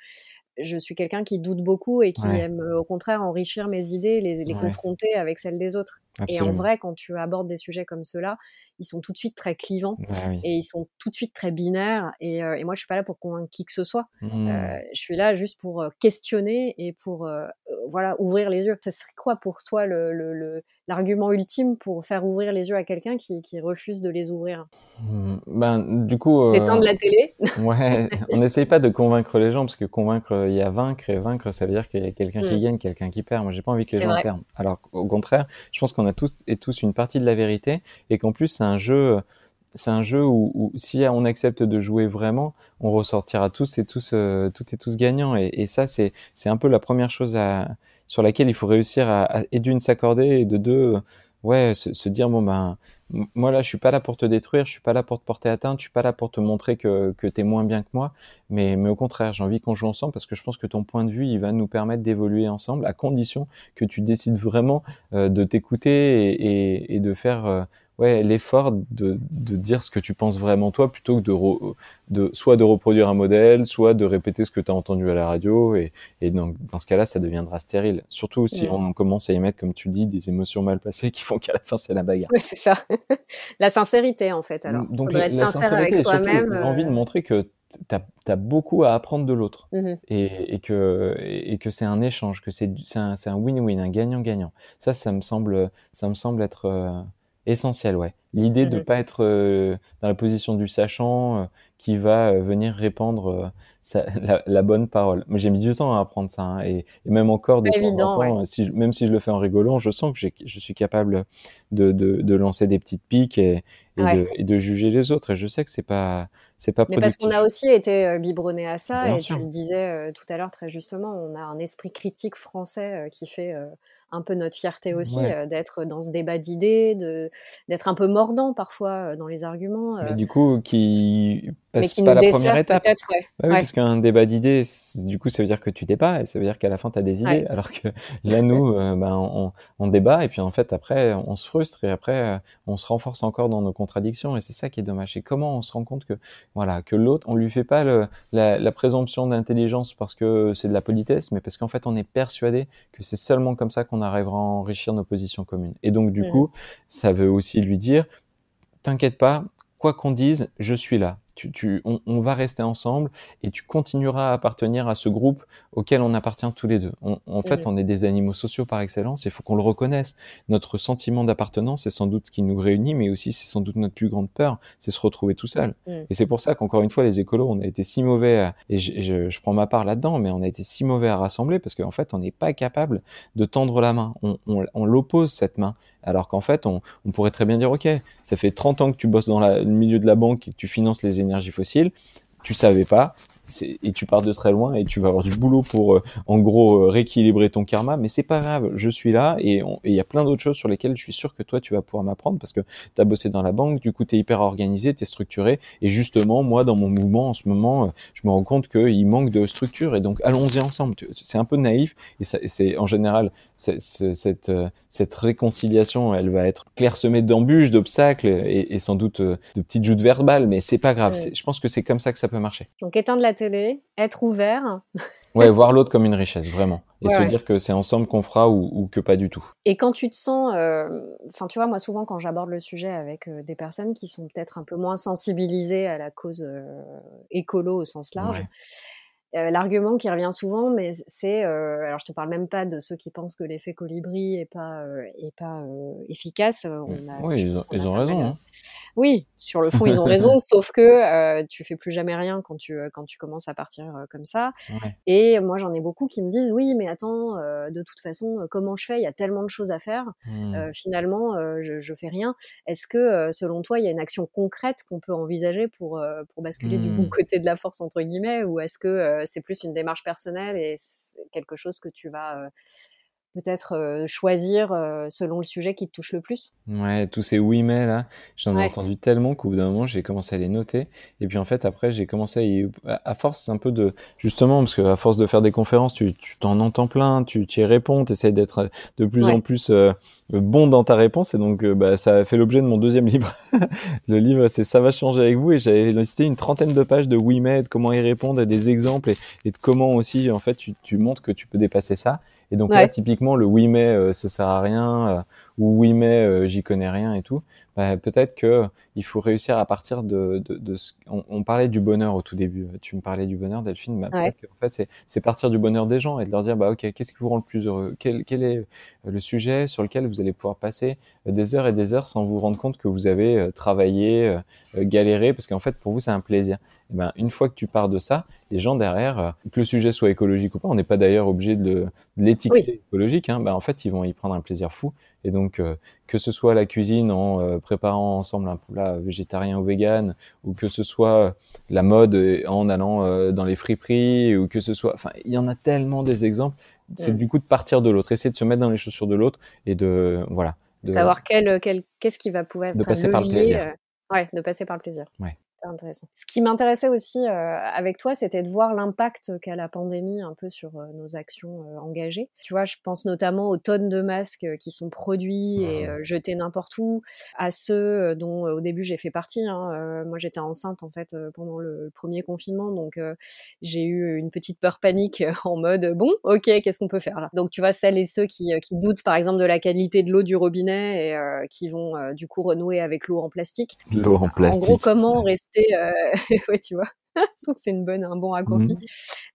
je suis quelqu'un qui doute beaucoup et qui aime au contraire enrichir mes idées, les, les confronter avec celles des autres. Et en vrai, quand tu abordes des sujets comme ceux-là, ils sont tout de suite très clivants bah et ils sont tout de suite très binaires. Et, euh, et, moi, je suis pas là pour convaincre qui que ce soit. Mmh. Euh, je suis là juste pour euh, questionner et pour euh, voilà ouvrir les yeux. Ce serait quoi pour toi le, le, l'argument ultime pour faire ouvrir les yeux à quelqu'un qui, qui refuse de les ouvrir? Mmh. Ben du coup. D'éteindre la télé? <laughs> ouais, on n'essaye pas de convaincre les gens parce que convaincre, il y a vaincre et vaincre, ça veut dire qu'il y a quelqu'un qui mmh. gagne, quelqu'un qui perd. Moi, j'ai pas envie que les gens perdent. Alors au contraire, je pense qu'on a tous et tous une partie de la vérité et qu'en plus c'est un jeu c'est un jeu où, si on accepte de jouer vraiment, on ressortira tous et tous, euh, et tous gagnants. Et, ça, c'est, un peu la première chose sur laquelle il faut réussir à, et d'une s'accorder et de deux, ouais, se, dire bon ben, moi là, je suis pas là pour te détruire, je suis pas là pour te porter atteinte, je suis pas là pour te montrer que, que tu es moins bien que moi, mais, mais au contraire, j'ai envie qu'on joue ensemble parce que je pense que ton point de vue, il va nous permettre d'évoluer ensemble à condition que tu décides vraiment euh, de t'écouter et, et, de faire euh, ouais, l'effort de, de, dire ce que tu penses vraiment toi plutôt que de, de soit de reproduire un modèle, soit de répéter ce que tu as entendu à la radio. Et, et donc, dans ce cas-là, ça deviendra stérile. Surtout si on commence à y mettre, comme tu dis, des émotions mal passées qui font qu'à la fin, c'est la bagarre. C'est ça. <laughs> la sincérité, en fait. Alors, donc, faudrait être sincère avec soi-même. J'ai envie de euh. montrer que tu as, beaucoup à apprendre de l'autre mmh et, et, que, et que c'est un échange, que c'est un win-win, un gagnant-gagnant. Ça, ça me semble, ça me semble être euh, Essentiel, ouais. L'idée de ne mmh pas être euh, dans la position du sachant euh, qui va euh, venir répandre <laughs> la, bonne parole. Moi, j'ai mis du temps à apprendre ça, hein, et, même encore de temps en temps, si même si je le fais en rigolant, je sens que je suis capable de, de, de, lancer des petites piques et, et, de, et, de, juger les autres. Et je sais que c'est pas c'est pas Mais parce qu'on a aussi été biberonné à ça, et tu le disais tout à l'heure très justement, on a un esprit critique français qui fait un peu notre fierté aussi euh, d'être dans ce débat d'idées, d'être un peu mordant parfois euh, dans les arguments. Mais euh. du coup, qui passe pas la première étape. Ouais. oui, Parce qu'un débat d'idées, du coup, ça veut dire que tu débats et ça veut dire qu'à la fin, tu as des idées. Alors que là, nous, ben, on, on, débat et puis en fait, après, on se frustre et après, on se renforce encore dans nos contradictions et c'est ça qui est dommage. Et comment on se rend compte que, voilà, que l'autre, on lui fait pas le, la, la présomption d'intelligence parce que c'est de la politesse, mais parce qu'en fait, on est persuadé que c'est seulement comme ça qu'on arrivera à enrichir nos positions communes. Et donc, du mmh. coup, ça veut aussi lui dire, t'inquiète pas, quoi qu'on dise, je suis là tu, on, va rester ensemble et tu continueras à appartenir à ce groupe auquel on appartient tous les deux. en fait, on est des animaux sociaux par excellence. Il faut qu'on le reconnaisse. Notre sentiment d'appartenance, c'est sans doute ce qui nous réunit, mais aussi c'est sans doute notre plus grande peur, c'est se retrouver tout seul. Et c'est pour ça qu'encore une fois, les écolos, on a été si mauvais, et je, prends ma part là-dedans, mais on a été si mauvais à rassembler parce qu'en fait, on n'est pas capable de tendre la main. On, on l'oppose cette main. Alors qu'en fait, on, on, pourrait très bien dire, OK, ça fait 30 ans que tu bosses dans la, le milieu de la banque et que tu finances les énergies fossiles, tu savais pas, et tu pars de très loin et tu vas avoir du boulot pour euh, en gros euh, rééquilibrer ton karma mais c'est pas grave je suis là et il y a plein d'autres choses sur lesquelles je suis sûr que toi tu vas pouvoir m'apprendre parce que tu as bossé dans la banque du coup tu es hyper organisé tu es structuré et justement moi dans mon mouvement en ce moment euh, je me rends compte qu'il manque de structure et donc allons-y ensemble. C'est un peu naïf et c'est en général cette cette réconciliation elle va être clairsemée d'embûches d'obstacles et, sans doute de petites joutes verbales mais c'est pas grave. Je pense que c'est comme ça que ça peut marcher. Donc éteindre la télé, être ouvert. ouais, voir l'autre comme une richesse, vraiment. Et se dire que c'est ensemble qu'on fera ou, que pas du tout. Et quand tu te sens, euh, enfin, tu vois, moi souvent quand j'aborde le sujet avec euh, des personnes qui sont peut-être un peu moins sensibilisées à la cause euh, écolo au sens large, l'argument qui revient souvent, mais c'est, euh, alors je te parle même pas de ceux qui pensent que l'effet colibri est pas euh, est pas efficace. On a, oui, ils ont, raison. Hein. Oui, sur le fond ils ont <laughs> raison, sauf que tu fais plus jamais rien quand tu quand tu commences à partir comme ça. Et moi j'en ai beaucoup qui me disent oui, mais attends, de toute façon comment je fais? Il y a tellement de choses à faire. Mmh. finalement, je, je fais rien. Est-ce que selon toi il y a une action concrète qu'on peut envisager pour pour basculer du bon mmh. côté de la force entre guillemets, ou est-ce que euh, c'est plus une démarche personnelle et quelque chose que tu vas euh, peut-être euh, choisir selon le sujet qui te touche le plus. Ouais, tous ces oui mais là, j'en ai entendu tellement qu'au bout d'un moment j'ai commencé à les noter. Et puis en fait après j'ai commencé à, à force un peu de justement parce que à force de faire des conférences tu t'en entends plein, tu y réponds, tu essaies d'être de plus en plus bon dans ta réponse. Et donc bah, ça a fait l'objet de mon deuxième <laughs> livre. le livre c'est ça va changer avec vous. Et j'avais listé une trentaine de pages de oui mais de comment y répondre, et des exemples et, de comment aussi en fait tu, tu montres que tu peux dépasser ça et donc là, typiquement, le oui mais euh, ça sert à rien euh, ou oui mais euh, j'y connais rien et tout. Bah, peut-être que il faut réussir à partir de, de, de ce... on, on, parlait du bonheur au tout début. Tu me parlais du bonheur, Delphine. Bah, peut-être qu'en fait, c'est partir du bonheur des gens et de leur dire bah ok, qu'est-ce qui vous rend le plus heureux? Quel, quel est le sujet sur lequel vous allez pouvoir passer des heures et des heures sans vous rendre compte que vous avez travaillé, galéré, parce qu'en fait, pour vous, c'est un plaisir. Et ben, une fois que tu pars de ça, les gens derrière, que le sujet soit écologique ou pas, on n'est pas d'ailleurs obligé de l'étiqueter écologique, hein, ben, en fait, ils vont y prendre un plaisir fou. Et donc, que ce soit la cuisine en préparant ensemble un plat végétarien ou vegan, ou que ce soit la mode en allant dans les friperies, ou que ce soit, enfin, il y en a tellement des exemples c'est du coup de partir de l'autre, essayer de se mettre dans les chaussures de l'autre et de voilà. De, savoir quel, qu'est-ce qui va pouvoir être de passer par le plaisir. Euh, ouais, de passer par le plaisir. Ouais intéressant. Ce qui m'intéressait aussi euh, avec toi, c'était de voir l'impact qu'a la pandémie un peu sur euh, nos actions euh, engagées. Tu vois, je pense notamment aux tonnes de masques qui sont produits et jetés n'importe où, à ceux dont au début j'ai fait partie. Hein. moi, j'étais enceinte en fait pendant le premier confinement, donc j'ai eu une petite peur panique en mode bon, ok, qu'est-ce qu'on peut faire là? Donc tu vois, celles et ceux qui, qui doutent par exemple de la qualité de l'eau du robinet et qui vont du coup renouer avec l'eau en plastique. L'eau en plastique. En gros, comment rester, euh, <laughs> ouais, tu vois. <laughs> je trouve que c'est une bonne, un bon raccourci. Mmh.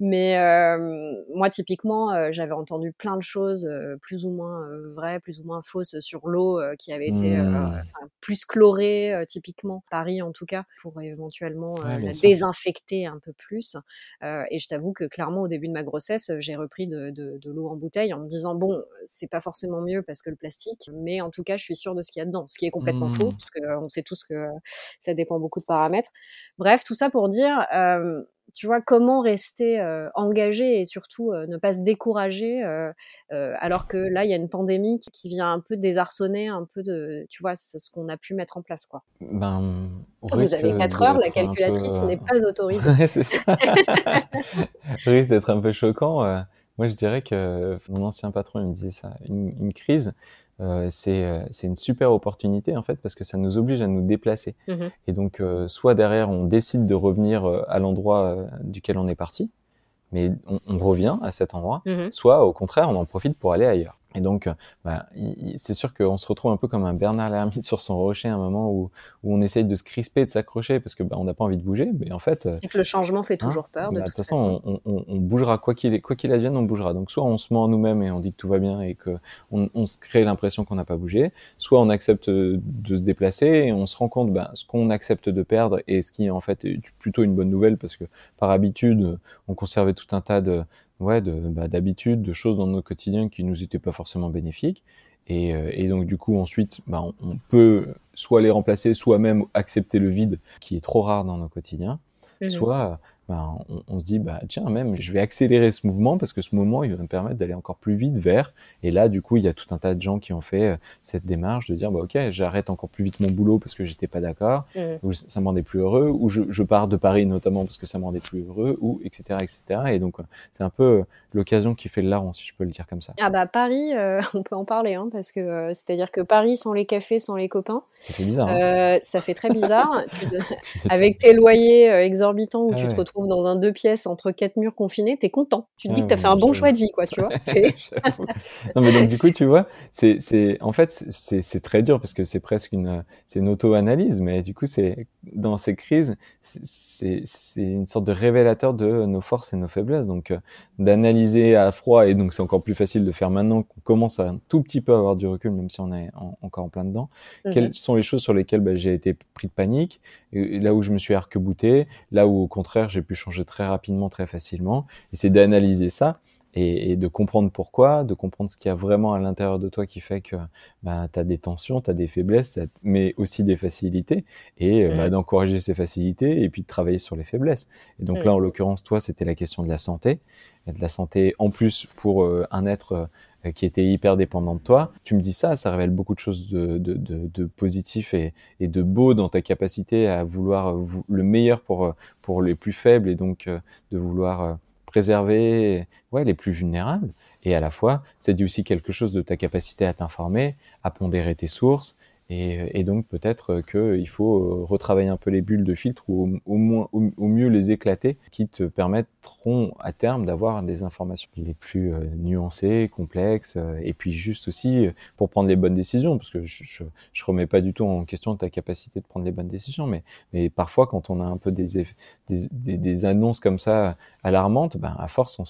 Mais euh, moi, typiquement, euh, j'avais entendu plein de choses euh, plus ou moins vraies, plus ou moins fausses sur l'eau qui avait été mmh. plus chlorée, typiquement Paris en tout cas, pour éventuellement la désinfecter un peu plus. et je t'avoue que clairement, au début de ma grossesse, j'ai repris de, de, de l'eau en bouteille en me disant bon, c'est pas forcément mieux parce que le plastique, mais en tout cas, je suis sûre de ce qu'il y a dedans, ce qui est complètement faux, mmh. parce qu'on sait tous que ça dépend beaucoup de paramètres. Bref, tout ça pour dire euh, tu vois, comment rester euh, engagé et surtout euh, ne pas se décourager alors que là, il y a une pandémie qui, vient un peu désarçonner un peu de, tu vois, ce, qu'on a pu mettre en place, quoi. Ben, Vous avez 4 heures, la calculatrice n'est pas <laughs> autorisée. c'est ça. <laughs> risque d'être un peu choquant. Moi, je dirais que mon ancien patron il me disait ça, une, une crise, euh, euh, c'est une super opportunité en fait parce que ça nous oblige à nous déplacer. Mmh et donc, euh, soit derrière, on décide de revenir à l'endroit duquel on est parti, mais on, on revient à cet endroit, mmh soit au contraire, on en profite pour aller ailleurs. Et donc, euh, bah, c'est sûr qu'on se retrouve un peu comme un Bernard l'ermite sur son rocher à un moment où, où on essaye de se crisper, de s'accrocher parce que bah, on n'a pas envie de bouger. Mais en fait, euh, le changement fait hein, toujours peur. De, bah, toute, façon, On, on, on, bougera quoi qu'il quoi qu'il advienne, on bougera. Donc soit on se ment en nous-mêmes et on dit que tout va bien et que on, on se crée l'impression qu'on n'a pas bougé, soit on accepte de se déplacer et on se rend compte bah, ce qu'on accepte de perdre et ce qui en fait est plutôt une bonne nouvelle parce que par habitude on conservait tout un tas de ouais, de, bah, d'habitude, de choses dans notre quotidien qui nous étaient pas forcément bénéfiques. Et, euh, et donc du coup ensuite, bah, on, peut soit les remplacer, soit même accepter le vide qui est trop rare dans nos quotidiens, mmh soit ben, on, se dit bah tiens même je vais accélérer ce mouvement parce que ce mouvement il va me permettre d'aller encore plus vite vers. Et là du coup il y a tout un tas de gens qui ont fait euh, cette démarche de dire bah ok j'arrête encore plus vite mon boulot parce que j'étais pas d'accord mmh. ou ça me rendait plus heureux ou je, je, pars de Paris notamment parce que ça me rendait plus heureux ou etc etc et donc euh, c'est un peu euh, l'occasion qui fait le larron si je peux le dire comme ça. Ah bah Paris <laughs> on peut en parler hein, parce que c'est à dire que Paris sans les cafés sans les copains ça fait bizarre hein. ça fait très bizarre. <laughs> Avec tes loyers exorbitants où ah tu te retrouves dans un deux pièces entre quatre murs confinés, t'es content. Tu te dis que t'as fait un bon choix de vie, quoi, tu vois. <laughs> non, mais donc du coup, tu vois, c'est, c'est, en fait, c'est, c'est très dur parce que c'est presque une, c'est une auto-analyse, mais du coup, c'est dans ces crises, c'est, c'est une sorte de révélateur de nos forces et nos faiblesses. Donc, euh, d'analyser à froid, et donc c'est encore plus facile de faire maintenant qu'on commence à un tout petit peu avoir du recul, même si on est encore en plein dedans. Mhm. Quelles sont les choses sur lesquelles bah, j'ai été pris de panique, et là où je me suis arc-bouté, là où au contraire j'ai pu changer très rapidement, très facilement. Et c'est d'analyser ça et, de comprendre pourquoi, de comprendre ce qu'il y a vraiment à l'intérieur de toi qui fait que bah, tu as des tensions, tu as des faiblesses, mais aussi des facilités, et bah, d'encourager ces facilités et puis de travailler sur les faiblesses. Et donc là, en l'occurrence, toi, c'était la question de la santé, et de la santé en plus pour euh, un être euh, qui était hyper dépendant de toi. Tu me dis ça, ça révèle beaucoup de choses de, positif et, de beau dans ta capacité à vouloir le meilleur pour, pour les plus faibles et donc euh, de vouloir préserver les plus vulnérables. Et à la fois, c'est dit aussi quelque chose de ta capacité à t'informer, à pondérer tes sources. Et, et donc peut-être qu'il faut euh, retravailler un peu les bulles de filtre ou au, moins, au, mieux les éclater, qui te permettront à terme d'avoir des informations les plus euh, nuancées, complexes, euh, et puis juste aussi pour prendre les bonnes décisions, parce que je, je, remets pas du tout en question ta capacité de prendre les bonnes décisions, mais, mais parfois quand on a un peu des, des, des, des annonces comme ça alarmantes, ben à force on,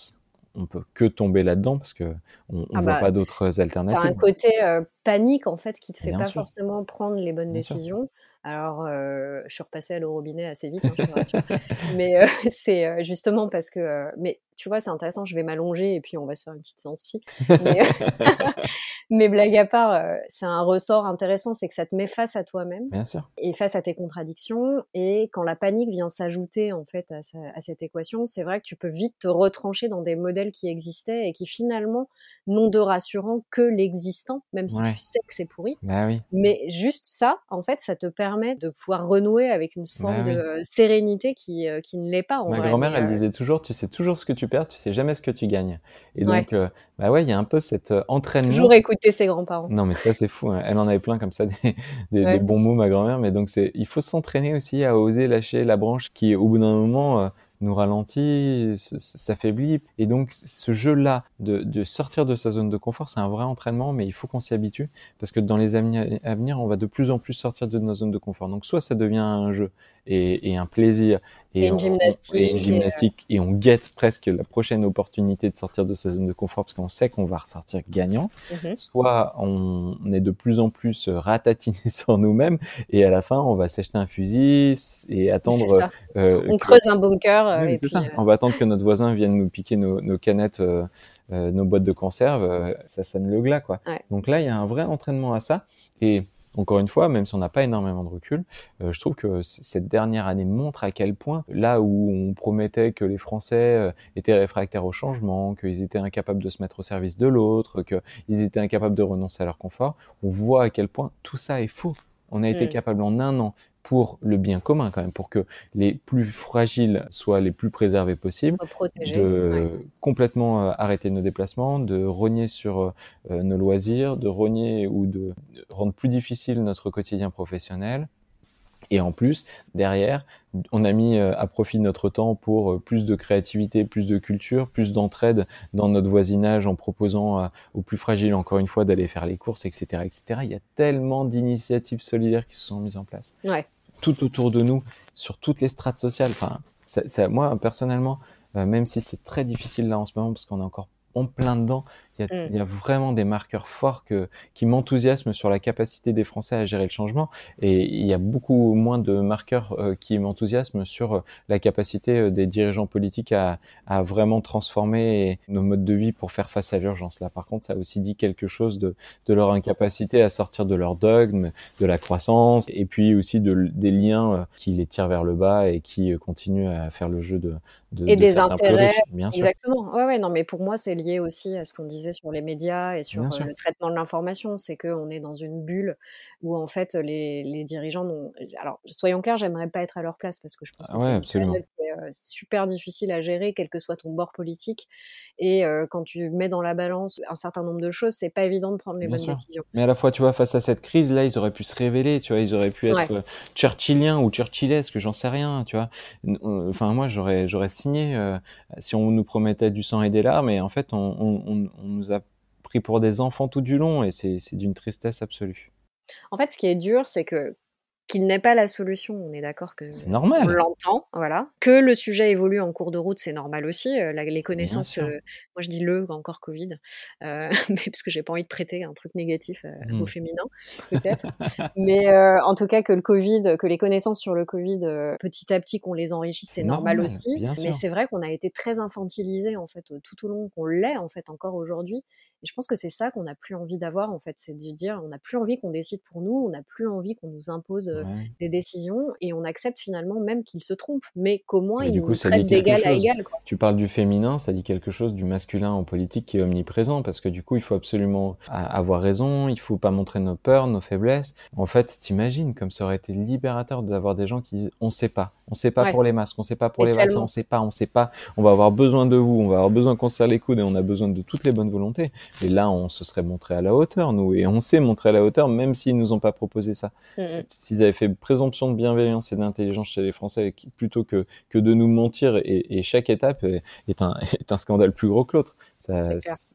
on peut que tomber là-dedans parce que on, on Ah voit bah, pas d'autres alternatives. un côté, heu, panique en fait qui te fait Bien pas sûr. forcément prendre les bonnes Bien sûr. décisions. Alors, heu, je suis repassée à l'eau robinet assez vite, hein, je te rassure. <laughs> Mais, heu, <laughs> c'est, justement parce que, mais tu vois, c'est intéressant, je vais m'allonger et puis on va se faire une petite séance psy. Mais, <laughs> mais blague à part, heu, c'est un ressort intéressant, c'est que ça te met face à toi-même Bien sûr. et face à tes contradictions et quand la panique vient s'ajouter en fait à ce à cette équation, c'est vrai que tu peux vite te retrancher dans des modèles qui existaient et qui finalement n'ont de rassurant que l'existant, même si Ouais. tu sais que c'est pourri. Bah oui. Mais juste ça, en fait, ça te permet de pouvoir renouer avec une forme Bah oui. de, heu, sérénité qui, heu, qui ne l'est pas en Ma grand-mère, elle disait toujours: «Tu sais toujours ce que tu perds, tu sais jamais ce que tu gagnes» et Ouais. donc, bah ouais, il y a un peu cet, entraînement Toujours écouter ses grands-parents. Non, mais ça, c'est fou, hein. Elle en avait plein comme ça <laughs> des des des Ouais. bons mots, ma grand-mère, mais donc c'est il faut s'entraîner aussi à oser lâcher la branche qui, au bout d'un moment, heu, nous ralentit, s'affaiblit et donc ce jeu-là de de sortir de sa zone de confort, c'est un vrai entraînement, mais il faut qu'on s'y habitue parce que dans les années à venir, on va de plus en plus sortir de nos zones de confort. Donc soit ça devient un jeu et et un plaisir Et et une on et une gymnastique et on guette presque la prochaine opportunité de sortir de sa zone de confort parce qu'on sait qu'on va ressortir gagnant. Mmh mh. Soit on est de plus en plus, heu, ratatinés <laughs> sur nous-mêmes et à la fin, on va s'acheter un fusil et attendre, ça. heu, On que creuse un bunker, heu oui, et puis, ça. On va attendre que notre voisin vienne nous piquer nos nos canettes, nos boîtes de conserve, ça sonne le glas, quoi. Ouais. Donc là, il y a un vrai entraînement à ça et encore une fois, même si on n'a pas énormément de recul, heu, je trouve que cette dernière année montre à quel point, là où on promettait que les Français, heu, étaient réfractaires au changement, qu'ils étaient incapables de se mettre au service de l'autre, qu'ils étaient incapables de renoncer à leur confort, on voit à quel point tout ça est faux. On a été Mmh. capable en 1 an, pour le bien commun quand même, pour que les plus fragiles soient les plus préservés possibles, de ouais. complètement, heu, arrêter nos déplacements, de rogner sur, heu heu, nos loisirs, de rogner ou de rendre plus difficile notre quotidien professionnel et en plus, derrière, on a mis, heu, à profit notre temps pour, heu, plus de créativité, plus de culture, plus d'entraide dans notre voisinage en proposant aux plus fragiles, encore une fois, d'aller faire les courses et cetera et cetera. Il y a tellement d'initiatives solidaires qui se sont mises en place. Ouais. Tout autour de nous, sur toutes les strates sociales, enfin, ça ça moi, personnellement, heu, même si c'est très difficile là en ce moment parce qu'on est encore en plein dedans, il y a Mmh. il y a vraiment des marqueurs forts que qui m'enthousiasment sur la capacité des Français à gérer le changement et il y a beaucoup moins de marqueurs, heu, qui m'enthousiasment sur, heu, la capacité, heu, des dirigeants politiques à à vraiment transformer nos modes de vie pour faire face à l'urgence. Là, par contre, ça aussi dit quelque chose de de leur incapacité à sortir de leur dogme, de la croissance et puis aussi de des liens, qui les tirent vers le bas et qui, continuent à faire le jeu de de Et de des intérêts riches, bien sûr. exactement. Ouais, ouais, non, mais pour moi, c'est lié aussi à ce qu'on disait sur les médias et sur, le traitement de l'information. C'est qu'on est dans une bulle où en fait, les les dirigeants n'ont alors soyons clairs, j'aimerais pas être à leur place parce que je pense que Ah ouais, c'est heu, super difficile à gérer, quel que soit ton bord politique et heu, quand tu mets dans la balance un certain nombre de choses, c'est pas évident de prendre les Bien bonnes sûr. décisions. Mais à la fois, tu vois, face à cette crise-là, ils auraient pu se révéler, tu vois? Ils auraient pu Ouais. être, heu, churchilliens ou churchillesques, j'en sais rien, tu vois? Enfin moi, j'aurais j'aurais signé, si on nous promettait du sang et des larmes et en fait, on on on on nous a pris pour des enfants tout du long et c'est d'une tristesse absolue. En fait, ce qui est dur, c'est que qu'ils n'aient pas la solution, on est d'accord C'est qu'on normal! l'entend, voilà. Que le sujet évolue en cours de route, c'est normal aussi, la les connaissances, heu, moi je dis «le» encore covid, heu, <laughs> mais parce que j'ai pas envie de prêter un truc négatif, au Mmh. féminin, peut-être. Mais, en tout cas que le covid, que les connaissances sur le covid, petit à petit qu'on les enrichisse, C'est c'est normal normal, aussi. Mais c'est vrai qu'on a été très infantilisés en fait, tout au long, qu'on l'est en fait encore aujourd'hui et je pense que c'est ça qu'on n'a plus envie d'avoir en fait. C'est de dire, on n'a plus envie qu'on décide pour nous, on n'a plus envie qu'on nous impose, Ouais. des décisions et on accepte finalement même qu'ils se trompent, mais qu'au moins ils nous traitent d'égal à égal, quoi. Tu parles du féminin, ça dit quelque chose du masculin en politique qui est omniprésent parce que du coup, il faut absolument avoir raison, il faut pas montrer nos peurs, nos faiblesses. En fait, tu imagines comme ça aurait été libérateur d'avoir des gens qui disent: «On sait pas, on sait pas Ouais. pour les masques, on sait pas pour les vaccins, on tellement. sait pas, on sait pas, on va avoir besoin de vous, on va avoir besoin qu'on se serre les coudes et on a besoin de toutes les bonnes volontés» et là, on se serait montrés à la hauteur, nous et on s'est montrés à la hauteur même s'ils nous ont pas proposé ça. Mmh mh. S'ils avaient fait présomption de bienveillance et d'intelligence chez les Français plutôt que que de nous mentir et et chaque étape est est un <laughs> est un scandale plus gros que l'autre. Ça,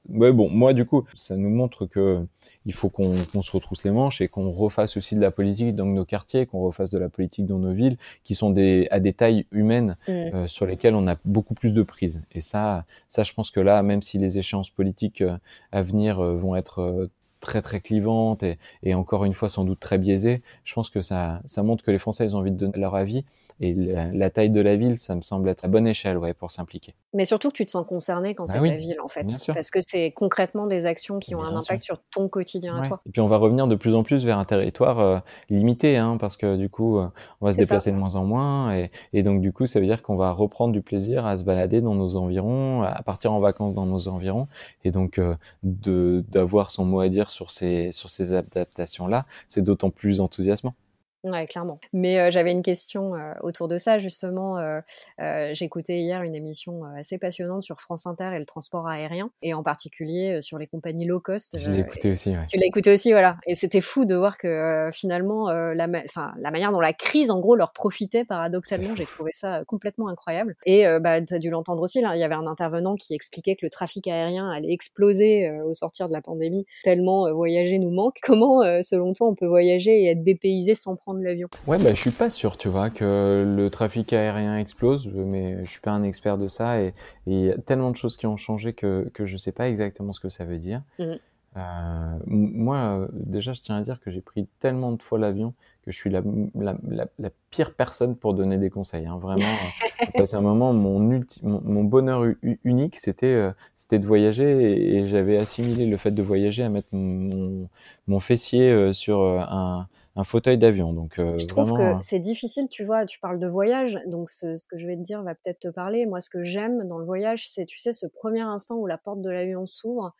ouais, bon, moi du coup, ça nous montre que il faut qu'on se retrousse les manches et qu'on refasse aussi de la politique dans nos quartiers, qu'on refasse de la politique dans nos villes, qui sont des, à des tailles humaines mmh. euh, sur lesquelles on a beaucoup plus de prise. Et ça, ça, je pense que là, même si les échéances politiques euh, à venir euh, vont être très très clivantes et, et, encore une fois sans doute très biaisées, je pense que ça, ça montre que les Français ils ont envie de donner leur avis et la, taille de la ville, ça me semble être à bonne échelle ouais, pour s'impliquer. Mais surtout que tu te sens concerné quand bah c'est ta ville, en fait. Parce que c'est concrètement des actions qui ont un impact sur ton quotidien à toi. Et puis on va revenir de plus en plus vers un territoire euh, limité, hein, parce que du coup, euh, on va se déplacer de moins en moins. Et, et, donc du coup, ça veut dire qu'on va reprendre du plaisir à se balader dans nos environs, à partir en vacances dans nos environs. Et donc euh, d'avoir son mot à dire sur ces, sur ces adaptations-là, c'est d'autant plus enthousiasmant. Ouais, clairement. Mais j'avais une question autour de ça, justement. Euh, J'écoutais hier une émission assez passionnante sur France Inter et le transport aérien, et en particulier sur les compagnies low cost. Je l'ai écouté aussi, ouais. Tu l'as écouté aussi, voilà. Et c'était fou de voir que finalement, la, enfin, la manière dont la crise, en gros, leur profitait paradoxalement, j'ai trouvé ça complètement incroyable. Et bah, tu as dû l'entendre aussi, là, il y avait un intervenant qui expliquait que le trafic aérien allait exploser au sortir de la pandémie, tellement voyager nous manque. Comment, selon toi, on peut voyager et être dépaysé sans prendre l'avion. Ouais, bah, je suis pas sûr, tu vois, que le trafic aérien explose, mais je suis pas un expert de ça et il y a tellement de choses qui ont changé que, que je sais pas exactement ce que ça veut dire. Mmh. Euh, moi, déjà, je tiens à dire que j'ai pris tellement de fois l'avion que je suis la, la, la, pire personne pour donner des conseils. Hein. Vraiment, <laughs> c'est un moment, mon, mon, bonheur unique, c'était euh, c'était de voyager et, j'avais assimilé le fait de voyager à mettre mon, mon fessier euh, sur un, un fauteuil d'avion. Donc, euh, je trouve que c'est difficile, tu vois, tu parles de voyage, donc ce, ce que je vais te dire va peut-être te parler. Moi, ce que j'aime dans le voyage, c'est, tu sais, ce premier instant où la porte de l'avion s'ouvre,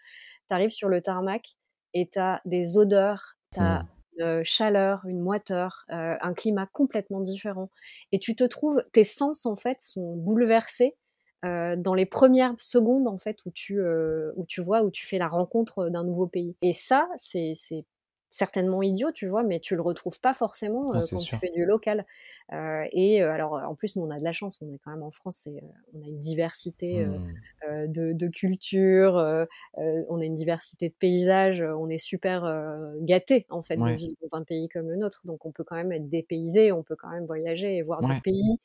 tu arrives sur le tarmac et tu as des odeurs, tu as mmh. une chaleur, une moiteur, euh, un climat complètement différent. Et tu te trouves, tes sens, en fait, sont bouleversés euh, dans les premières secondes en fait où tu euh, où tu vois où tu fais la rencontre d'un nouveau pays et ça c'est c'est certainement idiot, tu vois, mais tu le retrouves pas forcément ah, quand tu fais du local. Euh, et alors, en plus, nous, on a de la chance, on est quand même en France, on a une diversité mmh. de, de cultures, on a une diversité de paysages, on est super gâté en fait de vivre dans un pays comme le nôtre, donc on peut quand même être dépaysé, on peut quand même voyager et voir ouais. d'autres pays.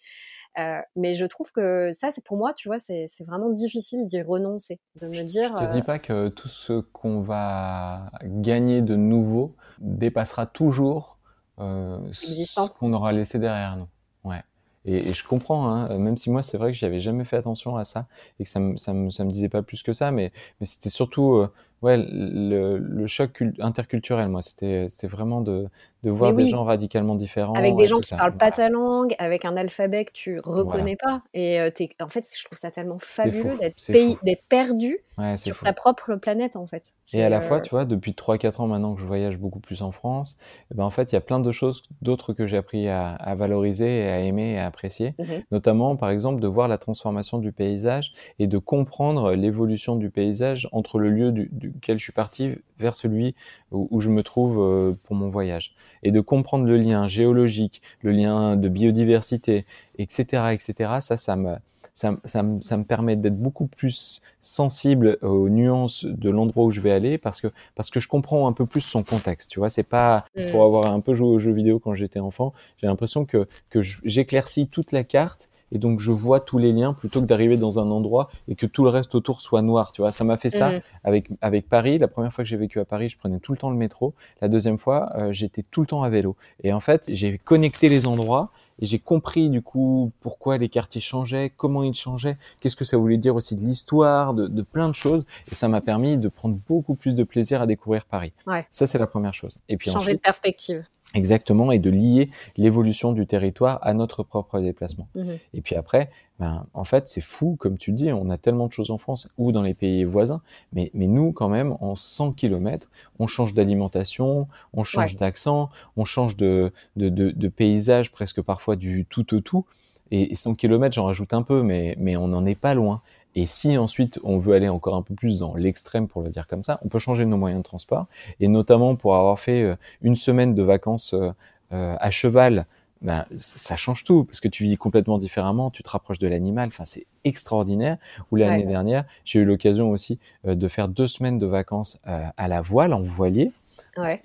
Euh, mais je trouve que ça, c'est pour moi, tu vois, c'est vraiment difficile d'y renoncer, de me dire. Je te dis pas que tout ce qu'on va gagner de nouveau dépassera toujours euh, ce qu'on aura laissé derrière nous. Ouais. Et, et je comprends, hein, même si moi c'est vrai que j'avais jamais fait attention à ça et que ça me, ça me, ça me disait pas plus que ça, mais, mais c'était surtout euh, ouais, le, le choc interculturel, moi, c'était vraiment de, de voir des gens radicalement différents. Avec des gens qui ne parlent pas ta langue, avec un alphabet que tu reconnais pas. Et euh, en fait, je trouve ça tellement fabuleux d'être perdu sur ta propre planète, en fait. Et à la fois, euh, tu vois, depuis 3-4 ans maintenant que je voyage beaucoup plus en France, eh ben, en fait, il y a plein de choses, d'autres que j'ai appris à, à, valoriser et à aimer et à apprécier. Mmh Notamment, par exemple, de voir la transformation du paysage et de comprendre l'évolution du paysage entre le lieu du duquel je suis parti vers celui où, je me trouve euh, pour mon voyage. Et de comprendre le lien géologique, le lien de biodiversité, etc., etc., ça, ça me, ça, ça, ça me permet d'être beaucoup plus sensible aux nuances de l'endroit où je vais aller parce que parce que je comprends un peu plus son contexte. Tu vois, c'est pas pour avoir un peu joué aux jeux vidéo quand j'étais enfant. J'ai l'impression que que j'éclaircis toute la carte et donc je vois tous les liens plutôt que d'arriver dans un endroit et que tout le reste autour soit noir. Tu vois, ça m'a fait ça mmh. avec avec Paris. La première fois que j'ai vécu à Paris, je prenais tout le temps le métro. La deuxième fois, euh, j'étais tout le temps à vélo. Et en fait, j'ai connecté les endroits et j'ai compris du coup pourquoi les quartiers changeaient, comment ils changeaient, qu'est-ce que ça voulait dire aussi de l'histoire, de, de, plein de choses. Et ça m'a permis de prendre beaucoup plus de plaisir à découvrir Paris. Ouais. Ça, c'est la première chose. Et puis changer de perspective. Exactement, et de lier l'évolution du territoire à notre propre déplacement. Mmh et puis après, ben, en fait, c'est fou, comme tu le dis, on a tellement de choses en France ou dans les pays voisins, mais, mais nous, quand même, en 100 km, on change d'alimentation, on change d'accent, on change de, de, de, de, paysage presque parfois du tout au tout. Et 100 km, j'en rajoute un peu, mais, mais on n'en est pas loin. Et si ensuite on veut aller encore un peu plus dans l'extrême, pour le dire comme ça, on peut changer nos moyens de transport. Et notamment pour avoir fait euh, une semaine de vacances euh, euh, à cheval ben, ça change tout parce que tu vis complètement différemment, tu te rapproches de l'animal. Enfin, c'est extraordinaire. Ou l'année dernière, j'ai eu l'occasion aussi de faire deux semaines de vacances à la voile en voilier.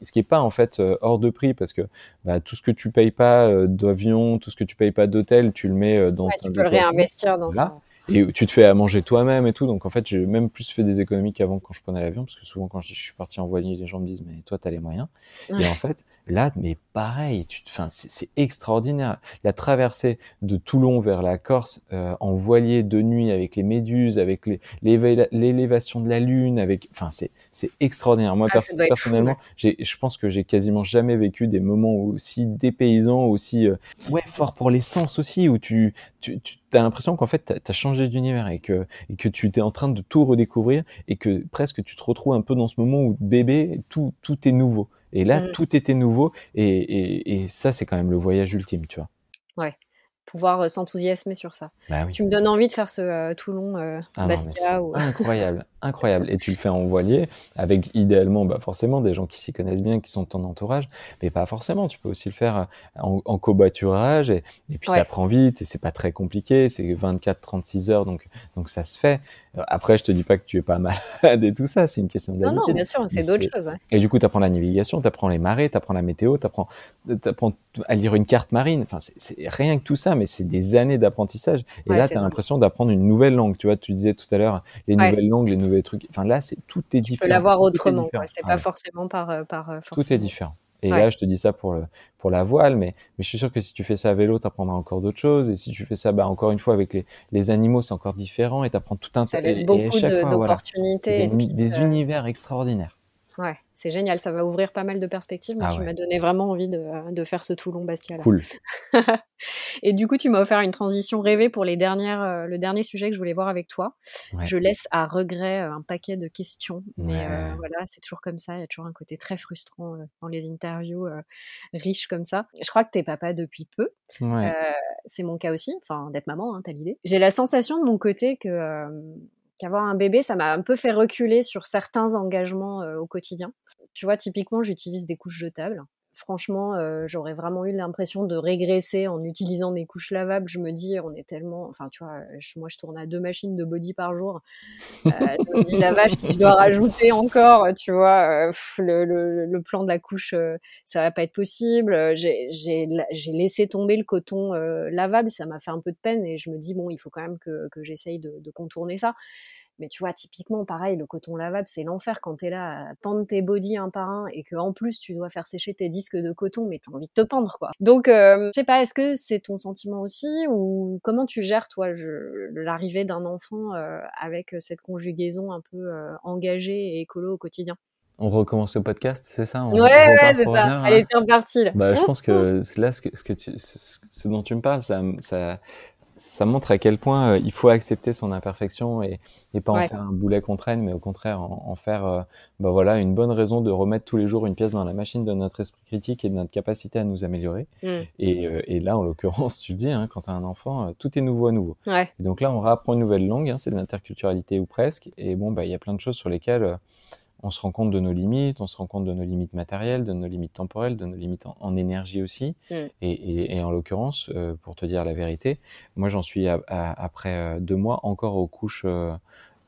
Ce qui est pas en fait euh, hors de prix parce que bah, tout ce que tu payes pas d'avion, tout ce que tu payes pas d'hôtel, tu le mets dans. Ouais, tu peux le réinvestir dans ça et tu te fais à manger toi-même et tout. Donc en fait, j'ai même plus fait des économies qu'avant quand je prenais l'avion, parce que souvent quand je, suis parti en voilier, les gens me disent mais toi t'as les moyens. Et en fait, là, mais pareil, tu, enfin c'est extraordinaire. La traversée de Toulon vers la Corse euh, en voilier de nuit avec les méduses, avec l'élévation de la lune, avec, enfin c'est extraordinaire. Moi ah, personnellement, je pense que j'ai quasiment jamais vécu des moments aussi dépaysants, aussi euh, ouais fort pour les sens aussi, où tu tu, tu as l'impression qu'en fait tu as changé d'univers et que, et que tu es en train de tout redécouvrir et que presque tu te retrouves un peu dans ce moment où bébé, tout, tout est nouveau. Et là, mm. tout était nouveau et, et, et ça, c'est quand même le voyage ultime, tu vois. Ouais pouvoir euh, s'enthousiasmer sur ça. Bah tu me donnes envie de faire ce euh, Toulon euh, ah Bastia. ou... Incroyable, incroyable. Et tu le fais en voilier avec idéalement, bah forcément des gens qui s'y connaissent bien, qui sont ton entourage, mais pas forcément. Tu peux aussi le faire en, en covoiturage et, et puis tu apprends vite et c'est pas très compliqué. C'est 24-36 heures, donc donc ça se fait. Après, je te dis pas que tu es pas malade et tout ça. C'est une question d'habitude. Non, non, bien sûr, c'est d'autres choses. Et du coup, tu apprends la navigation, tu apprends les marées, tu apprends la météo, tu apprends, apprends à lire une carte marine. Enfin, c'est rien que tout ça, mais c'est des années d'apprentissage. Et là, tu as l'impression d'apprendre une nouvelle langue. Tu vois, tu disais tout à l'heure les nouvelles langues, les nouveaux trucs. Enfin, là, c'est tout est différent. Tu peux l'avoir autrement. C'est pas forcément par, euh, par euh, Tout est différent. Et là, je te dis ça pour le, pour la voile, mais, mais je suis sûr que si tu fais ça à vélo, tu apprendras encore d'autres choses. Et si tu fais ça, bah, encore une fois, avec les, les animaux, c'est encore différent. Et tu apprends tout un Ça laisse beaucoup d'opportunités. des, des euh, univers extraordinaires. Ouais, c'est génial, ça va ouvrir pas mal de perspectives. Mais ah tu m'as donné vraiment envie de, de faire ce Toulon Bastia. Cool. <laughs> et du coup, tu m'as offert une transition rêvée pour les dernières, euh, le dernier sujet que je voulais voir avec toi. Je laisse à regret euh, un paquet de questions, mais euh, voilà, c'est toujours comme ça. Il y a toujours un côté très frustrant dans les interviews riches comme ça. Je crois que t'es papa depuis peu. c'est mon cas aussi. Enfin, d'être maman, hein, t'as l'idée. J'ai la sensation de mon côté que qu'avoir un bébé, ça m'a un peu fait reculer sur certains engagements euh, au quotidien. Tu vois, typiquement, j'utilise des couches jetables franchement, euh, j'aurais vraiment eu l'impression de régresser en utilisant des couches lavables. Je me dis, on est tellement, enfin, tu vois, moi, je tourne à deux machines de body par jour. Euh, je me dis, la si je dois rajouter encore, tu vois, euh, le, plan de la couche, ça va pas être possible. J'ai laissé tomber le coton lavable, ça m'a fait un peu de peine et je me dis, bon, il faut quand même que, j'essaye de contourner ça. Mais tu vois, typiquement, pareil, le coton lavable, c'est l'enfer quand t'es là à pendre tes body un par un et que en plus tu dois faire sécher tes disques de coton, mais t'as envie de te pendre, quoi. Donc, euh, je sais pas, est-ce que c'est ton sentiment aussi ou comment tu gères, toi, l'arrivée d'un enfant euh, avec cette conjugaison un peu euh, engagée et écolo au quotidien? On recommence le podcast, c'est ça? Ouais, ouais c'est ça. Allez, c'est reparti. Bah, je pense que <laughs> là ce, que, ce, que tu, ce, dont tu me parles, ça, ça, ça montre à quel point euh, il faut accepter son imperfection et, et pas en faire un boulet contre elle, mais au contraire en, faire euh, bah voilà une bonne raison de remettre tous les jours une pièce dans la machine de notre esprit critique et de notre capacité à nous améliorer. Mm. Et, euh, et, là, en l'occurrence, tu le dis, hein, quand tu as un enfant, tout est nouveau à nouveau. Ouais. donc là, on réapprend une nouvelle langue, hein, c'est de l'interculturalité ou presque. Et bon, bah il y a plein de choses sur lesquelles on se rend compte de nos limites, on se rend compte de nos limites matérielles, de nos limites temporelles, de nos limites en, énergie aussi. Mm. Et, en l'occurrence, euh, pour te dire la vérité, moi j'en suis après euh, deux mois encore aux couches euh,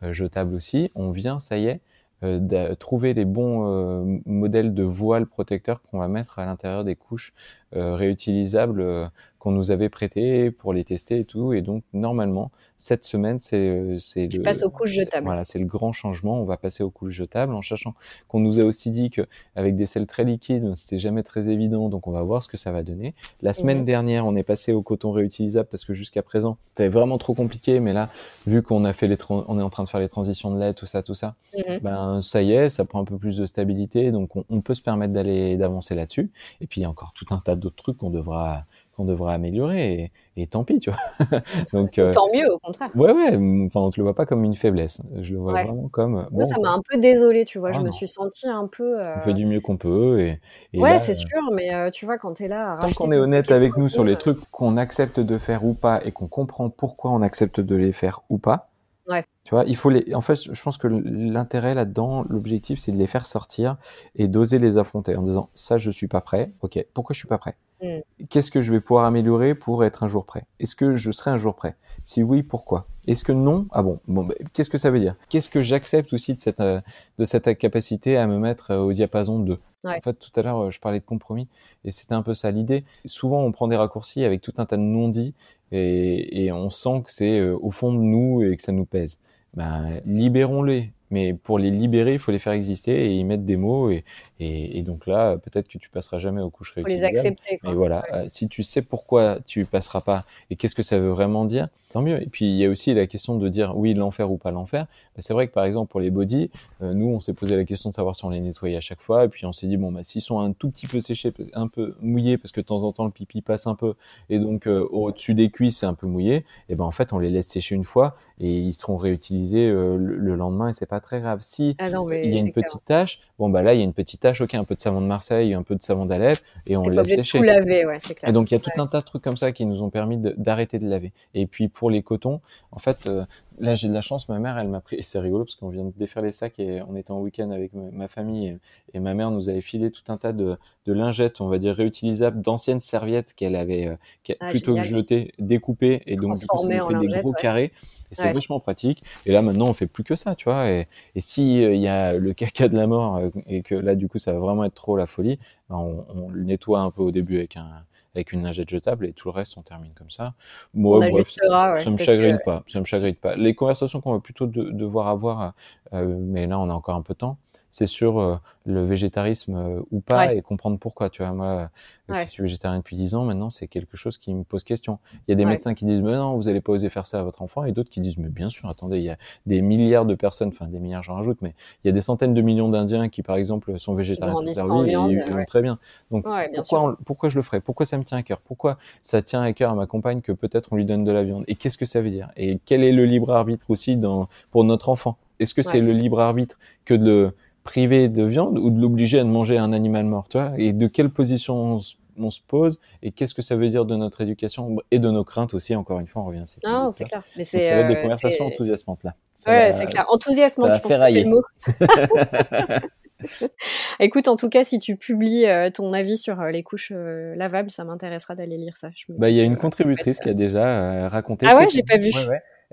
jetables aussi. On vient, ça y est, de trouver les bons modèles de voiles protecteurs qu'on va mettre à l'intérieur des couches réutilisables qu'on nous avait prêté pour les tester et tout. Et donc, normalement, cette semaine, c'est euh, c'est le. Passe aux couches jetables. Voilà, c'est le grand changement. On va passer aux couches jetables en cherchant qu'on nous a aussi dit que avec des sels très liquides, c'était jamais très évident. Donc, on va voir ce que ça va donner. La semaine dernière, on est passé au coton réutilisable parce que jusqu'à présent, c'était vraiment trop compliqué. Mais là, vu qu'on a fait les, on est en train de faire les transitions de lait, tout ça, tout ça, mhm. ben ça y est, ça prend un peu plus de stabilité. Donc, on, on peut se permettre d'aller d'avancer là-dessus. Et puis, il y a encore tout un tas d'autres trucs qu'on devra qu'on devrait améliorer et, tant pis, tu vois. <laughs> Donc euh, tant mieux au contraire. Ouais ouais, enfin je le vois pas comme une faiblesse, je le vois vraiment comme. Moi ça m'a un peu désolé, tu vois, je me suis sentie un peu. On fait du mieux qu'on peut et. ouais c'est sûr, mais euh, tu vois quand tu es là. tant qu'on est honnête avec nous sur les trucs qu'on accepte de faire ou pas et qu'on comprend pourquoi on accepte de les faire ou pas. Ouais. Tu vois, il faut les. En fait, je pense que l'intérêt là-dedans, l'objectif, c'est de les faire sortir et d'oser les affronter en disant ça, je suis pas prêt. Ok, pourquoi je suis pas prêt? Mmh. qu'est-ce que je vais pouvoir améliorer pour être un jour prêt? Est-ce que je serai un jour prêt? Si oui, pourquoi? Est-ce que non? Ah bon, bon bah, qu'est-ce que ça veut dire? Qu'est-ce que j'accepte aussi de cette, euh, de cette capacité à me mettre euh, au diapason de? En fait, tout à l'heure, je parlais de compromis et c'était un peu ça l'idée. Souvent, on prend des raccourcis avec tout un tas de non-dits et, et on sent que c'est au fond de nous et que ça nous pèse. Ben, libérons-les mais pour les libérer, il faut les faire exister et y mettre des mots. Et, et, et donc là, peut-être que tu passeras jamais aux couches réutilisées. Les accepter. Quoi. Mais voilà, euh, si tu sais pourquoi tu passeras pas et qu'est-ce que ça veut vraiment dire, tant mieux. Et puis il y a aussi la question de dire oui l'enfer ou pas l'enfer. Ben, c'est vrai que par exemple pour les body, euh, nous on s'est posé la question de savoir si on les nettoyait à chaque fois. Et puis on s'est dit bon bah s'ils sont un tout petit peu séchés, un peu mouillés parce que de temps en temps le pipi passe un peu et donc euh, au-dessus des cuisses c'est un peu mouillé. Et ben en fait on les laisse sécher une fois et ils seront réutilisés le, le lendemain et c'est pas très grave. Si ah il y a une petite tache, bon bah là il y a une petite tache, ok, un peu de savon de Marseille, un peu de savon d'Alep et on laisse sécher. Tout laver, ouais, c'est clair. Et donc il y a tout un tas de trucs comme ça qui nous ont permis d'arrêter de, laver. Et puis pour les cotons, en fait, euh, là j'ai de la chance, ma mère elle m'a pris, et c'est rigolo parce qu'on vient de défaire les sacs et on était en week-end avec ma, famille et, ma mère nous avait filé tout un tas de, de lingettes, on va dire réutilisables, d'anciennes serviettes qu'elle avait euh, ah, plutôt que jetées, découpées et donc du coup ça nous fait des gros carrés c'est vachement pratique. Et là, maintenant, on fait plus que ça, tu vois. Et, et si euh, il y a le <laughs> caca de la mort euh, et que là, du coup, ça va vraiment être trop la folie, ben, on, on, le nettoie un peu au début avec un avec une lingette jetable et tout le reste on termine comme ça. Moi, bref, ça me chagrine pas, ça me chagrine pas. Les conversations qu'on va plutôt devoir avoir, euh, mais là on a encore un peu de temps, c'est sur euh, le végétarisme euh, ou pas et comprendre pourquoi. Tu vois, moi, euh, je suis végétarien depuis 10 ans, maintenant, c'est quelque chose qui me pose question. Il y a des médecins qui disent, mais non, vous allez pas oser faire ça à votre enfant, et d'autres qui disent, mais bien sûr, attendez, il y a des milliards de personnes, enfin des milliards, j'en rajoute, mais il y a des centaines de millions d'Indiens qui, par exemple, sont végétariens leur vie et vont très bien. Donc, pourquoi, pourquoi je le ferais? Pourquoi ça me tient à cœur? Pourquoi ça tient à cœur à ma compagne que peut-être on lui donne de la viande? Et qu'est-ce que ça veut dire? Et quel est le libre arbitre aussi dans, pour notre enfant? Est-ce que c'est le libre arbitre que de priver de viande ou de l'obliger à manger un animal mort, tu vois? Et de quelle position on, se pose et qu'est-ce que ça veut dire de notre éducation et de nos craintes aussi, encore une fois, on revient à cette Non, c'est clair. Mais c'est, ça va être des euh, conversations enthousiasmantes là. ouais, c'est clair. Enthousiasmante, je pense que c'est le mot. <laughs> <laughs> Écoute, en tout cas, si tu publies euh, ton avis sur euh, les couches lavables, ça m'intéressera d'aller lire ça. bah, il y a une contributrice qui a déjà raconté. Ah ouais, j'ai pas vu.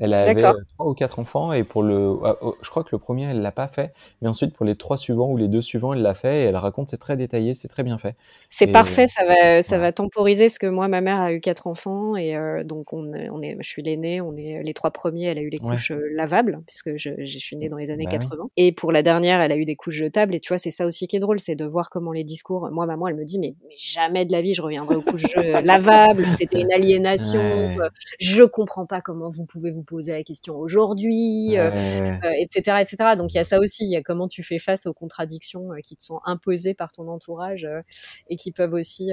Elle avait euh, trois ou quatre enfants et pour le, ah, oh, je crois que le premier elle l'a pas fait, mais ensuite pour les trois suivants ou les deux suivants elle l'a fait et elle raconte c'est très détaillé, c'est très bien fait. C'est parfait, ça va, ça va temporiser parce que moi ma mère a eu quatre enfants et euh, donc on, on est, je suis l'aînée, on est les trois premiers, elle a eu les couches euh, lavables puisque je, je, suis née dans les années 80 bah et pour la dernière elle a eu des couches jetables et tu vois c'est ça aussi qui est drôle, c'est de voir comment les discours, moi maman elle me dit mais, jamais de la vie je reviendrai aux couches lavables, c'était une aliénation, je comprends pas comment vous pouvez vous poser la question aujourd'hui, etc., euh, etc. Euh, Donc il y a ça aussi, il y a comment tu fais face aux contradictions euh, qui te sont imposées par ton entourage et qui peuvent aussi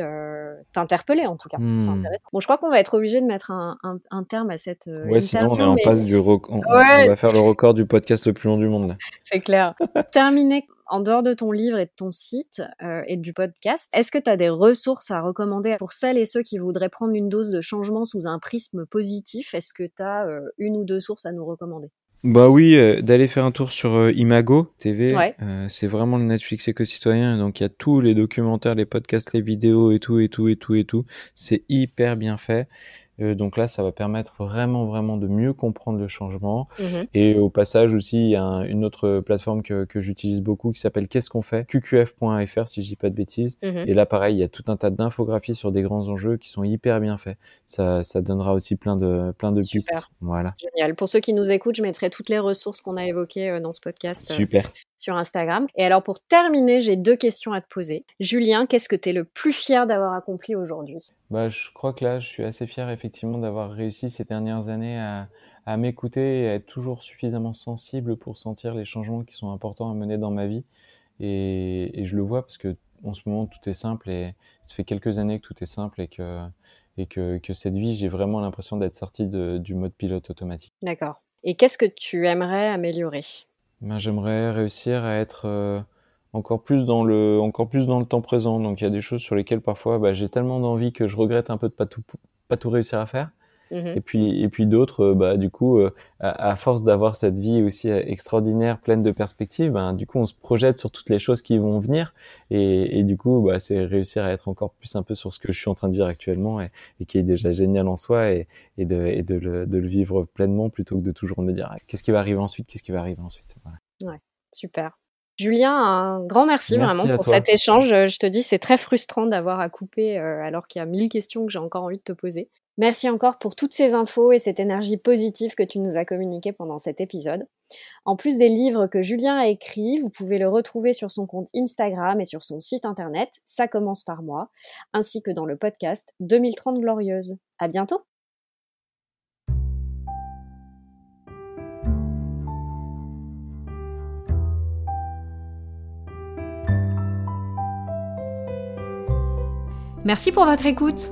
t'interpeller en tout cas. Hmm. Bon, je crois qu'on va être obligé de mettre un, un, terme à cette. Ouais, sinon on est en passe du on, va faire le record du podcast le plus long du monde. C'est clair. <laughs> Terminé en dehors de ton livre et de ton site euh, et du podcast, est-ce que tu as des ressources à recommander pour celles et ceux qui voudraient prendre une dose de changement sous un prisme positif? Est-ce que tu as euh, une ou deux sources à nous recommander? Bah oui, euh, d'aller faire un tour sur Imago TV. c'est vraiment le Netflix éco-citoyen. Donc il y a tous les documentaires, les podcasts, les vidéos et tout et tout et tout et tout. C'est hyper bien fait. Euh, donc là, ça va permettre vraiment, vraiment de mieux comprendre le changement. Mmh et au passage aussi, il y a une autre plateforme que, que j'utilise beaucoup qui s'appelle Qu'est-ce qu'on fait? QQF.fr si je dis pas de bêtises. Mmh et là, pareil, il y a tout un tas d'infographies sur des grands enjeux qui sont hyper bien faits. Ça, ça donnera aussi plein de, plein de pistes. Voilà. Génial. Pour ceux qui nous écoutent, je mettrai toutes les ressources qu'on a évoquées euh, dans ce podcast. Euh, Super sur Instagram. Et alors pour terminer, j'ai deux questions à te poser. Julien, qu'est-ce que tu es le plus fier d'avoir accompli aujourd'hui? Bah, Je crois que là, je suis assez fier effectivement d'avoir réussi ces dernières années à, à m'écouter et à être toujours suffisamment sensible pour sentir les changements qui sont importants à mener dans ma vie. Et, et je le vois parce que en ce moment, tout est simple et ça fait quelques années que tout est simple et que, et que, que cette vie, j'ai vraiment l'impression d'être sorti de, du mode pilote automatique. D'accord. Et qu'est-ce que tu aimerais améliorer? Ben, j'aimerais réussir à être euh, encore plus dans le encore plus dans le temps présent. Donc il y a des choses sur lesquelles parfois bah, j'ai tellement d'envie que je regrette un peu de pas tout pas tout réussir à faire. Mmh et puis, et puis d'autres, euh, bah, du coup, euh, à, force d'avoir cette vie aussi euh, extraordinaire, pleine de perspectives, ben, du coup, on se projette sur toutes les choses qui vont venir. Et, et du coup, bah, c'est réussir à être encore plus un peu sur ce que je suis en train de vivre actuellement et, et qui est déjà génial en soi et, et, de, et de, le, de, le, vivre pleinement plutôt que de toujours me dire ah, qu'est-ce qui va arriver ensuite, qu'est-ce qui va arriver ensuite. Voilà. Ouais, super. Julien, un grand merci, vraiment pour cet échange. Je te dis, c'est très frustrant d'avoir à couper alors qu'il y a mille questions que j'ai encore envie de te poser. Merci encore pour toutes ces infos et cette énergie positive que tu nous as communiquée pendant cet épisode. En plus des livres que Julien a écrits, vous pouvez le retrouver sur son compte Instagram et sur son site internet, ça commence par moi, ainsi que dans le podcast 2030 Glorieuse. À bientôt! Merci pour votre écoute.